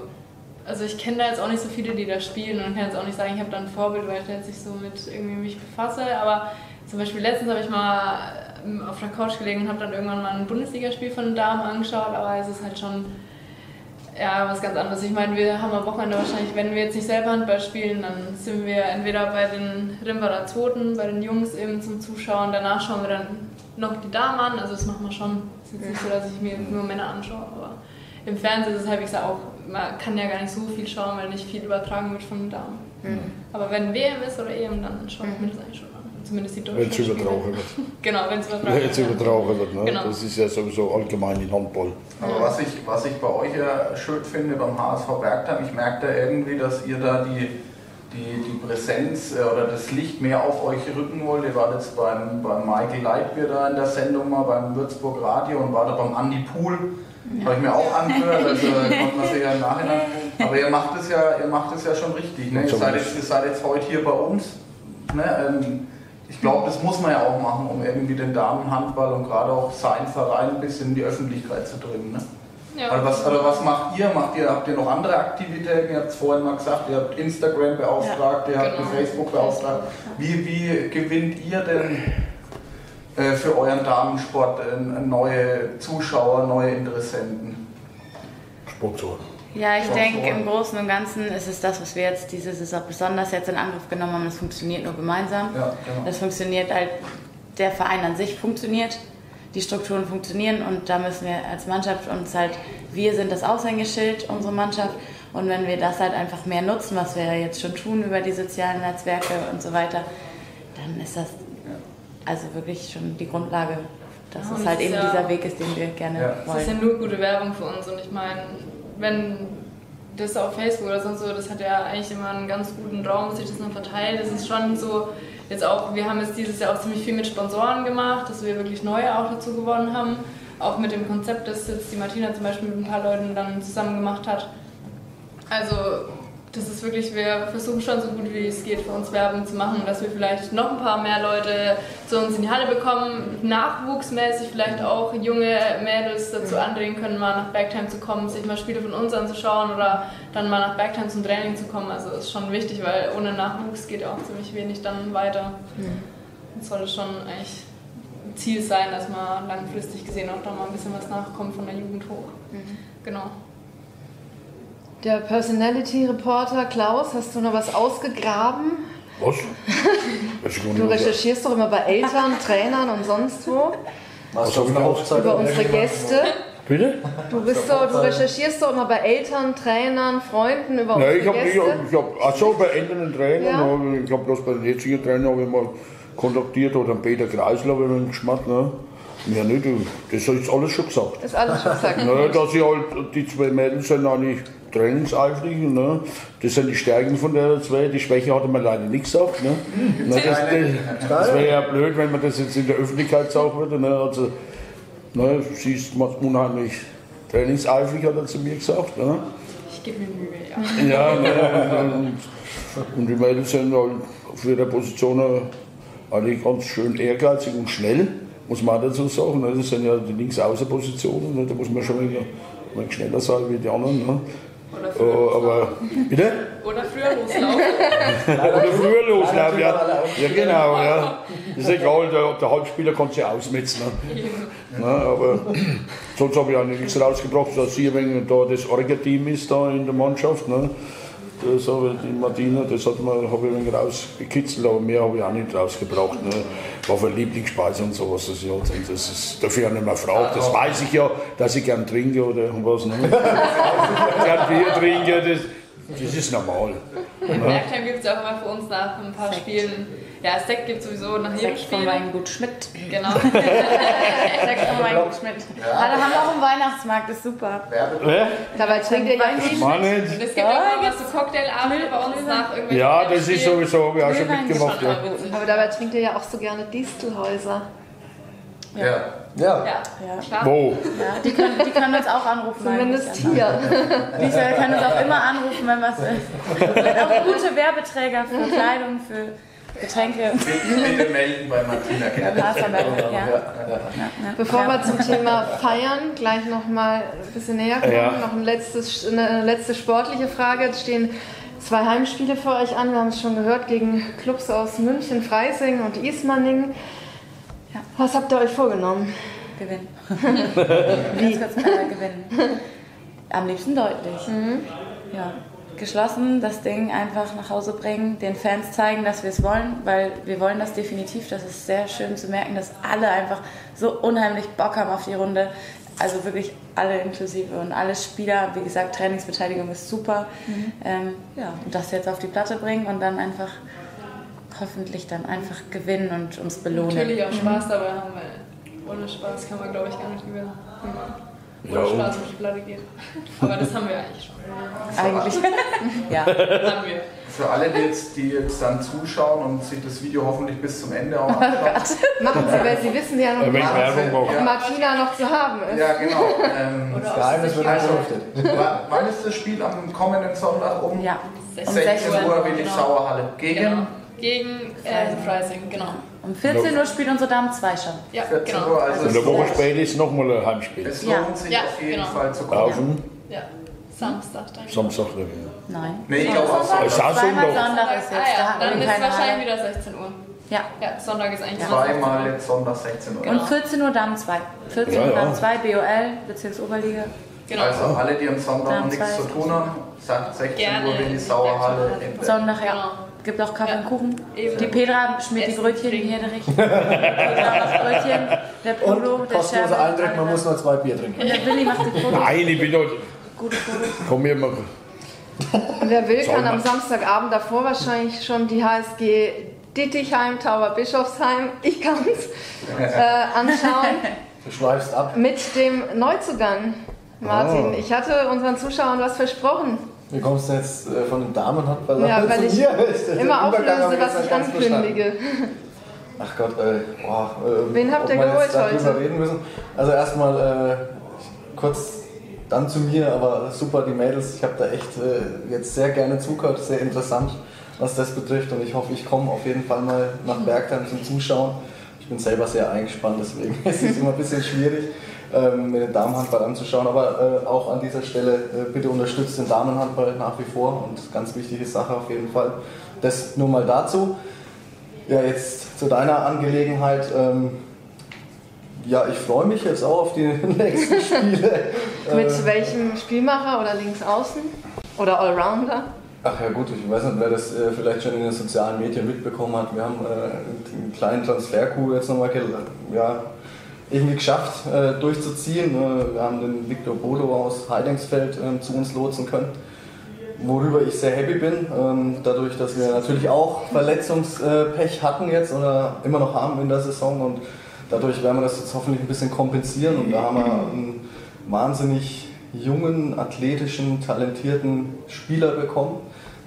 Also ich kenne da jetzt auch nicht so viele, die da spielen und kann jetzt auch nicht sagen, ich habe da ein Vorbild, weil ich da jetzt nicht so mit irgendwie mich befasse. Aber zum Beispiel letztens habe ich mal ähm, auf der Couch gelegen und habe dann irgendwann mal ein Bundesligaspiel von den Damen angeschaut, aber es ist halt schon ja, was ganz anderes. Ich meine, wir haben am Wochenende wahrscheinlich, wenn wir jetzt nicht selber Handball spielen, dann sind wir entweder bei den Rimbacher Toten, bei den Jungs eben zum Zuschauen. Danach schauen wir dann noch die Damen an. Also das machen wir schon. Es ist jetzt nicht so, dass ich mir nur Männer anschaue, aber im Fernsehen ist es halt, wie gesagt, auch, man kann ja gar nicht so viel schauen, weil nicht viel übertragen wird von den Damen. Mhm. Aber wenn WM ist oder EM, dann schaue ich mir das eigentlich schon. Zumindest die deutschen Wenn es übertragen wird. genau, wenn es übertragen wird. übertragen wird. Ne? Genau. Das ist ja sowieso allgemein in Handball. Aber was ich, was ich bei euch ja schön finde beim HSV Bergheim, ich merke da irgendwie, dass ihr da die, die, die Präsenz äh, oder das Licht mehr auf euch rücken wollt. Ihr wart jetzt beim, beim Michael Leitbier da in der Sendung mal, beim Würzburg Radio und war da beim Andy Pool. Ja. Habe ich mir auch angehört, also konnte man sich ja im Nachhinein. Aber ihr macht es ja, ihr macht es ja schon richtig. Ne? Ihr, seid jetzt, ihr seid jetzt heute hier bei uns. Ne? Ähm, ich glaube, das muss man ja auch machen, um irgendwie den Damenhandball und gerade auch seinen Verein ein bisschen in die Öffentlichkeit zu bringen. Ne? Ja. Also was, also was macht ihr? Macht ihr? Habt ihr noch andere Aktivitäten? Ihr habt es vorhin mal gesagt, ihr habt Instagram beauftragt, ja, ihr habt genau. Facebook beauftragt. Wie, wie gewinnt ihr denn äh, für euren Damensport äh, neue Zuschauer, neue Interessenten? Sponsoren. Ja, ich denke, im Großen und Ganzen ist es das, was wir jetzt diese Saison besonders jetzt in Angriff genommen haben. Das funktioniert nur gemeinsam. Ja, genau. Das funktioniert halt, der Verein an sich funktioniert, die Strukturen funktionieren und da müssen wir als Mannschaft uns halt, wir sind das Aushängeschild, unsere Mannschaft. Und wenn wir das halt einfach mehr nutzen, was wir ja jetzt schon tun über die sozialen Netzwerke und so weiter, dann ist das also wirklich schon die Grundlage, dass ja, es halt eben ja, dieser Weg ist, den wir gerne ja. wollen. Das ist ja nur gute Werbung für uns und ich meine, wenn das auf Facebook oder sonst so, das hat ja eigentlich immer einen ganz guten Raum, sich das noch verteilt. Das ist schon so, jetzt auch, wir haben jetzt dieses Jahr auch ziemlich viel mit Sponsoren gemacht, dass wir wirklich neue auch dazu gewonnen haben. Auch mit dem Konzept, das jetzt die Martina zum Beispiel mit ein paar Leuten dann zusammen gemacht hat. Also das ist wirklich, wir versuchen schon so gut wie es geht für uns Werbung zu machen, dass wir vielleicht noch ein paar mehr Leute zu uns in die Halle bekommen, nachwuchsmäßig vielleicht auch junge Mädels dazu anregen können, mal nach Bergheim zu kommen, sich mal Spiele von uns anzuschauen oder dann mal nach Bergheim zum Training zu kommen. Also das ist schon wichtig, weil ohne Nachwuchs geht auch ziemlich wenig dann weiter. Das sollte schon eigentlich ein Ziel sein, dass man langfristig gesehen auch da mal ein bisschen was nachkommt von der Jugend hoch. Genau. Der Personality Reporter Klaus, hast du noch was ausgegraben? Was? Ich Du was- recherchierst doch immer bei Eltern, Trainern und sonst wo Was hab auf ich einer auch- Hochzeit über unsere irgendwas? Gäste. Bitte? Du bist doch, du recherchierst doch immer bei Eltern, Trainern, Freunden über Nein, unsere ich habe nicht, Gäste. ich hab, achso, bei älteren Trainern, Ja. ich- ich habe bloß bei den jetzigen Trainern hab ich mal kontaktiert oder Peter Kreisler, habe ich mir geschmackt, ne? Ja, nicht, du, das habe ich alles schon gesagt. Ist alles schon gesagt. Ne, dass sie halt, die zwei Mädels sind eigentlich trainingseifrig, ne? das sind die Stärken von der zwei, die Schwäche hat er mir leider nicht gesagt. Ne? Ne, das das, das wäre ja blöd, wenn man das jetzt in der Öffentlichkeit sagen würde. Ne? Also, ne, sie ist unheimlich trainingseifrig, hat er zu mir gesagt. Ne? Ich gebe mir Mühe, ja. Ja, ne, und, und die Mädels sind halt für ihre Position eigentlich ganz schön ehrgeizig und schnell, muss man auch dazu sagen. Ne? Das sind ja die Linksaußenpositionen, ne? da muss man schon wieder mal schneller sein wie die anderen. Ne? Oder früher, aber, bitte? oder früher loslaufen. Oder früher loslaufen, ja. Ja, genau, ja. Ist egal, der, der Halbspieler kann sich ausmetzen. Ne? Ne, aber sonst habe ich eigentlich nichts rausgebracht, dass hier wenn da das Orga-Team ist da in der Mannschaft. Ne? Das habe ich, die Martina, das hat man, habe ich ein wenig rausgekitzelt, aber mehr habe ich auch nicht rausgebracht. Ne? War für Lieblingsspeise und sowas. Das, ja, und das ist dafür ja nicht mehr fragt. Das weiß ich ja, dass ich gern trinke oder was. Ne? gern Bier trinke, das, das ist normal. In Bergheim gibt es auch immer für uns nach ein paar Spielen. Ja, Sekt gibt es sowieso nach jedem Sekt von. Weingut Schmidt. Genau. Sekt von Weingut Schmidt. Alle haben auch einen Weihnachtsmarkt, ist super. Ja? Dabei trinkt ihr ja nicht. Mann, Und es gibt auch immer so Cocktailabende bei uns nach irgendwelchen Ja, das ist sowieso, habe ich auch schon mitgemacht. Ja. Aber dabei trinkt ihr ja auch so gerne Distelhäuser. Ja. Ja, Ja. klar. Wo? Ja, die, können, die können uns auch anrufen. Zumindest hier. Lisa kann uns auch immer anrufen, wenn was ist. Wir sind auch gute Werbeträger für Kleidung, für Getränke. Bitte melden bei Martina gerne. Bevor Ja. wir zum Thema Feiern gleich noch mal ein bisschen näher kommen, Ja. noch ein letztes, eine letzte sportliche Frage. Es stehen zwei Heimspiele für euch an. Wir haben es schon gehört, gegen Clubs aus München, Freising und Ismaning. Ja. Was habt ihr euch vorgenommen? Gewinnen. Ganz kurz gewinnen. Am liebsten deutlich. Ja. Geschlossen das Ding einfach nach Hause bringen, den Fans zeigen, dass wir es wollen, weil wir wollen das definitiv. Das ist sehr schön zu merken, dass alle einfach so unheimlich Bock haben auf die Runde. Also wirklich alle inklusive und alle Spieler. Wie gesagt, Trainingsbeteiligung ist super. Ähm, ja, und das jetzt auf die Platte bringen und dann einfach hoffentlich dann einfach gewinnen und uns belohnen. Natürlich auch Spaß dabei haben, weil ohne Spaß kann man, glaube ich, gar nicht gewinnen. Man Ja, die Platte geht. Aber das haben wir eigentlich schon. Eigentlich. ja. Haben wir. Für alle, die jetzt, die jetzt dann zuschauen und sich das Video hoffentlich bis zum Ende auch anschauen. Machen Sie, weil Sie wissen ja noch mache. ob Martina noch zu haben ist. Ja, genau. Ähm, Das Geheimnis wird Also- wann- ist das Spiel am kommenden Sonntag um Ja. Um 16 Uhr Uhr, Willi genau. Sauerhalle gegen Genau. Gegen äh, Freising, genau. Um 14 Uhr spielt unsere Damen 2 schon. Ja, 14 genau. Uhr. Also Und es eine Woche später ist nochmal ein Heimspiel. es Ja. lohnt sich Ja, auf jeden genau. Fall zu dem Ja. Samstag dann. Samstag. Nein. Nee, ich glaube auch Sonntag. Zweimal Sonntag. Sonntag ist Ah jetzt. Da ja, hatten dann ist wahrscheinlich wieder 16 Uhr. Ja. Ja, Sonntag ist eigentlich Zweimal jetzt Sonntag 16 Uhr. Und 14 Uhr Damen 2. 14 Ja, Uhr ja. Damen 2, BOL, Bezirksoberliga. Genau. Also alle, die am Sonntag Dann nichts zu tun haben, sagt 16 Gerne Uhr in Sauerhalle Berghalle. in Berlin. Sonntag, ja. Gibt auch Kaffee Ja. und Kuchen. Eben. Die Petra schmiert die Essen, Brötchen, die trinken. Hederich. Die Petra macht Brötchen. Der Polo, Und der kostenloser Scherbe. Eintritt, man muss nur zwei Bier trinken. Und der Willi macht die Fotos. Nein, ich bin dort. Gute Fotos. Komm hier mal. Und wer will, kann am Samstagabend davor wahrscheinlich schon die HSG Dittichheim, Tauber Bischofsheim, ich kann's, äh, anschauen. Du schweifst ab. Mit dem Neuzugang, Martin. Oh. Ich hatte unseren Zuschauern was versprochen. Wie kommst du jetzt äh, von dem Damenhandball Ja, weil ich Immer auflöse, was ich ankündige. Ach Gott, äh, boah, äh, Wen habt ihr wir geholt heute? reden müssen. Also erstmal äh, kurz dann zu mir, aber super, die Mädels, ich habe da echt äh, jetzt sehr gerne zugehört, sehr interessant, was das betrifft und ich hoffe, ich komme auf jeden Fall mal nach Bergheim zum Zuschauen. Ich bin selber sehr eingespannt, deswegen ist es immer ein bisschen schwierig, mir den Damenhandball anzuschauen, aber äh, auch an dieser Stelle äh, bitte unterstützt den Damenhandball nach wie vor und ganz wichtige Sache auf jeden Fall. Das nur mal dazu. Ja, jetzt zu deiner Angelegenheit. Ähm, ja, ich freue mich jetzt auch auf die nächsten Spiele. Mit Äh, welchem Spielmacher oder links außen? Oder Allrounder? Ach ja gut, ich weiß nicht, wer das äh, vielleicht schon in den sozialen Medien mitbekommen hat. Wir haben äh, einen kleinen Transfercoup jetzt nochmal ja, irgendwie geschafft äh, durchzuziehen. Äh, wir haben den Viktor Bodo aus Heidingsfeld äh, zu uns lotsen können, worüber ich sehr happy bin. Ähm, dadurch, dass wir natürlich auch Verletzungspech hatten jetzt oder immer noch haben in der Saison und dadurch werden wir das jetzt hoffentlich ein bisschen kompensieren und da haben wir einen wahnsinnig jungen, athletischen, talentierten Spieler bekommen,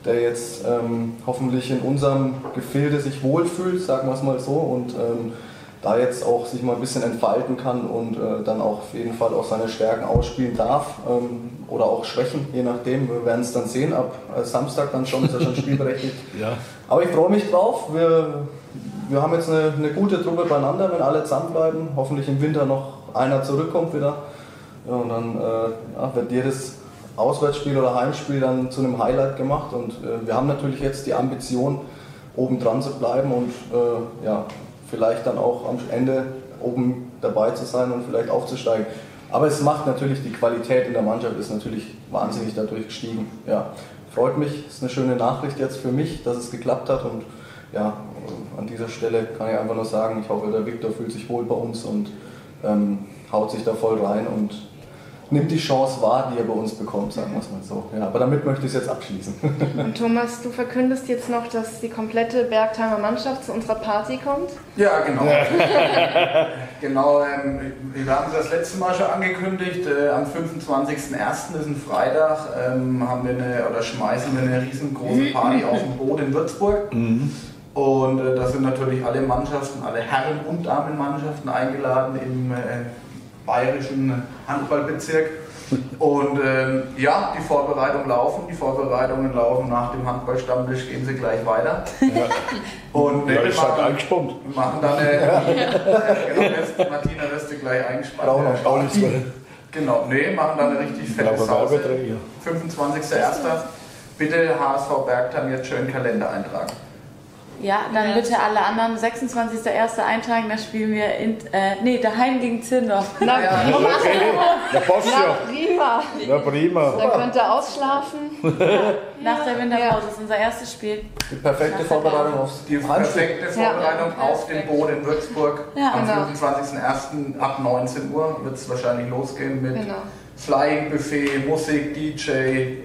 der jetzt ähm, hoffentlich in unserem Gefilde sich wohlfühlt, sagen wir es mal so, und ähm, da jetzt auch sich mal ein bisschen entfalten kann und äh, dann auch auf jeden Fall auch seine Stärken ausspielen darf ähm, oder auch Schwächen, je nachdem. Wir werden es dann sehen, ab äh, Samstag dann schon, ist er schon spielberechtigt. Ja. Aber ich freue mich drauf. Wir, wir haben jetzt eine, eine gute Truppe beieinander, wenn alle zusammenbleiben. Hoffentlich im Winter noch einer zurückkommt wieder. Ja, und dann äh, ja, wird jedes Auswärtsspiel oder Heimspiel dann zu einem Highlight gemacht. Und äh, wir haben natürlich jetzt die Ambition, oben dran zu bleiben und äh, ja, vielleicht dann auch am Ende oben dabei zu sein und vielleicht aufzusteigen. Aber es macht natürlich, die Qualität in der Mannschaft ist natürlich wahnsinnig dadurch gestiegen. Ja, freut mich, ist eine schöne Nachricht jetzt für mich, dass es geklappt hat und ja, an dieser Stelle kann ich einfach nur sagen, ich hoffe, der Viktor fühlt sich wohl bei uns und ähm, haut sich da voll rein und nimmt die Chance wahr, die er bei uns bekommt, sagen wir es mal so. Ja, aber damit möchte ich es jetzt abschließen. Und Thomas, du verkündest jetzt noch, dass die komplette Bergheimer Mannschaft zu unserer Party kommt. Ja, genau. genau, ähm, wir haben es das letzte Mal schon angekündigt. Äh, am 25.01. ist ein Freitag, ähm, haben wir eine, oder schmeißen wir eine riesengroße Party auf dem Boot in Würzburg. Und äh, da sind natürlich alle Mannschaften, alle Herren- und Damenmannschaften eingeladen im äh, bayerischen Handballbezirk. Und ähm, ja, die Vorbereitungen laufen. Die Vorbereitungen laufen nach dem Handballstammtisch, gehen sie gleich weiter. Und Ja, ich machen- eingespannt. machen dann eine. genau, wirst, Martina wirst du gleich eingespannt. Brauchen Auch nichts mehr. Genau, nee, machen dann eine richtig fette Sause. Werbeträger. 25.01. Bitte HSV Bergheim jetzt schön Kalender eintragen. Ja, dann bitte alle anderen 26.01. eintragen, da spielen wir in, äh, nee, daheim gegen Zindorf. Na, Ja. prima. Ja, passt Na, ja. prima. Ja, prima. Dann könnt ihr ausschlafen. Nach der Winterpause ist unser erstes Spiel. Die perfekte Vorbereitung aufs Die perfekte Vorbereitung Ja. auf dem Boot in Würzburg. Ja, Am genau. 25.01. ab 19 Uhr wird es wahrscheinlich losgehen mit Genau. Flying Buffet, Musik, DJ,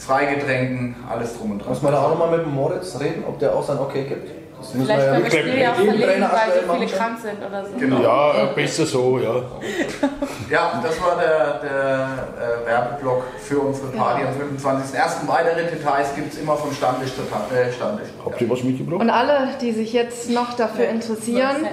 Freigetränken, alles drum und dran. Muss man da auch nochmal mit dem Moritz reden, ob der auch sein Okay gibt? Das müssen Vielleicht wir können wir ja auch jedem verlegen, weil so viele krank sind oder so. Genau. Ja, besser so, ja. Ja, das war der, der äh, Werbeblock für unsere Party am 25.01. Weitere Details gibt es immer von Stammtisch zu äh, Stammtisch. Habt ihr was mitgebracht? Und alle, die sich jetzt noch dafür interessieren,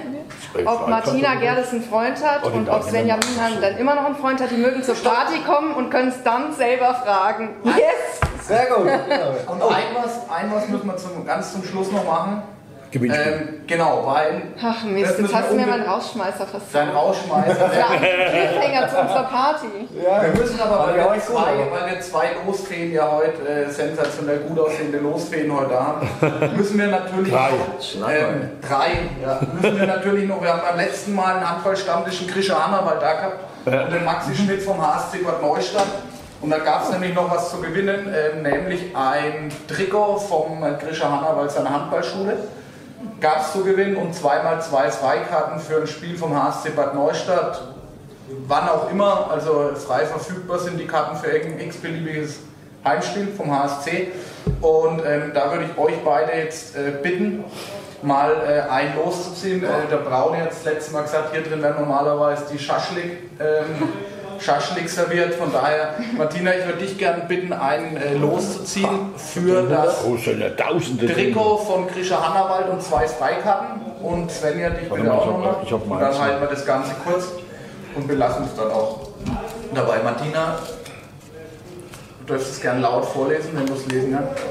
ob Martina Gerdes einen Freund hat und ob. Svenja Minhan dann immer noch einen Freund hat, die mögen zur Party kommen und können es dann selber fragen. Yes! Sehr gut. Und ein was, ein was müssen wir zum, ganz zum Schluss noch machen. Gewinnspiel. Ähm, genau, weil Ach Mist, jetzt müssen hast du wir mir meinen Rausschmeißer sein versaut. Rausschmeißer. Ja, Cliffhanger zu unserer Party. Wir müssen aber, weil Ja, wir, zwei, weil wir zwei Losfeen ja heute, äh, sensationell gut aussehende Losfeen heute haben, müssen wir natürlich Drei. noch, ähm, drei, ja, müssen wir natürlich noch, wir haben beim letzten Mal einen Handballstammtisch in Grische Hannawald da gehabt und den Maxi Schmidt vom HSC Bad Neustadt. Und da gab es nämlich noch was zu gewinnen, ähm, nämlich ein Trikot vom äh, Grische Hannawald, seiner Handballschule. Gab es zu gewinnen und zweimal zwei Freikarten für ein Spiel vom HSC Bad Neustadt wann auch immer, also frei verfügbar sind die Karten für irgendein x-beliebiges Heimspiel vom HSC. Und ähm, da würde ich euch beide jetzt äh, bitten, mal äh, ein loszuziehen. Äh, der Braun hat das letzte Mal gesagt, hier drin werden normalerweise die Schaschlik, ähm, Schaschlik serviert. Von daher, Martina, ich würde dich gerne bitten, einen äh, loszuziehen für das Oh. Trikot von Grisha Hannawald und zwei Freikarten. Und Svenja, dich bitte auch nochmal. Und dann halten wir das Ganze kurz und belassen es dann auch. dabei. Martina, du dürftest es gerne laut vorlesen, wenn du es lesen kannst.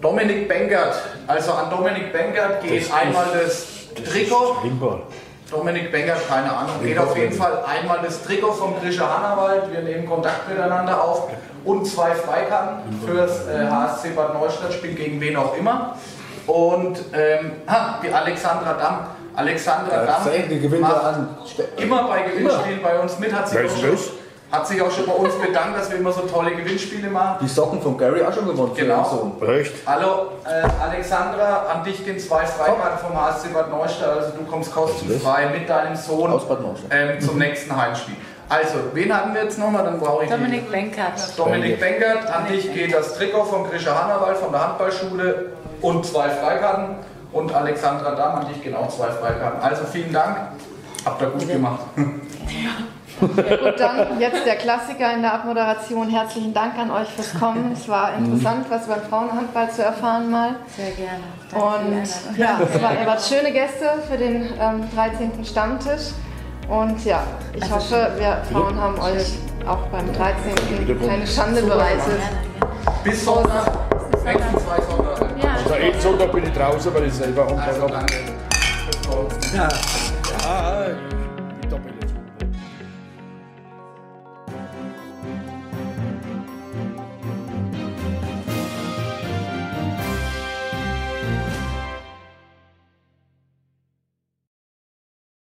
Dominik Bengert. Also an Dominik Bengert geht einmal das Trikot. Limper. Dominik Bengert, keine Ahnung, geht auf jeden Fall einmal das Trikot vom Grischer Hannawald. Wir nehmen Kontakt miteinander auf und zwei Freikarten fürs äh, HSC Bad Neustadt, spielt gegen wen auch immer. Und ähm, ha, die Alexandra Damm. Alexandra Damm die Gewinner macht an. immer bei Gewinnspielen bei uns mit, hat sich, Hat sich auch schon bei uns bedankt, dass wir immer so tolle Gewinnspiele machen. Die Socken von Gary auch schon gewonnen Genau. ihren Sohn. Echt? Hallo äh, Alexandra, an dich gehen zwei Freikarten vom HSC Bad Neustadt. Also du kommst kostenfrei mit deinem Sohn Aus Bad Neustadt. ähm, zum nächsten Heimspiel. Also, wen hatten wir jetzt nochmal? Dann brauche ich Dominik Benkert. Dominik Bengert, an dich geht das Trikot vom Grischer Hannawald von der Handballschule und zwei Freikarten. Und Alexandra Damm, an dich gehen auch zwei Freikarten. Also vielen Dank, habt ihr gut gemacht. Ja, gut, dann jetzt der Klassiker in der Abmoderation. Herzlichen Dank an euch fürs Kommen. Es war interessant, was über den Frauenhandball zu erfahren mal. Sehr gerne. Danke Und ja, es war, ihr wart schöne Gäste für den ähm, 13. Stammtisch. Und ja, ich hoffe, wir Frauen haben euch auch beim 13. keine Schande bereitet. Bis Sonntag, nächsten zwei Sonntage. Ja. Also jeden Sonntag bin ich draußen, weil ich selber Also Handball habe. danke. Morgen. Ja.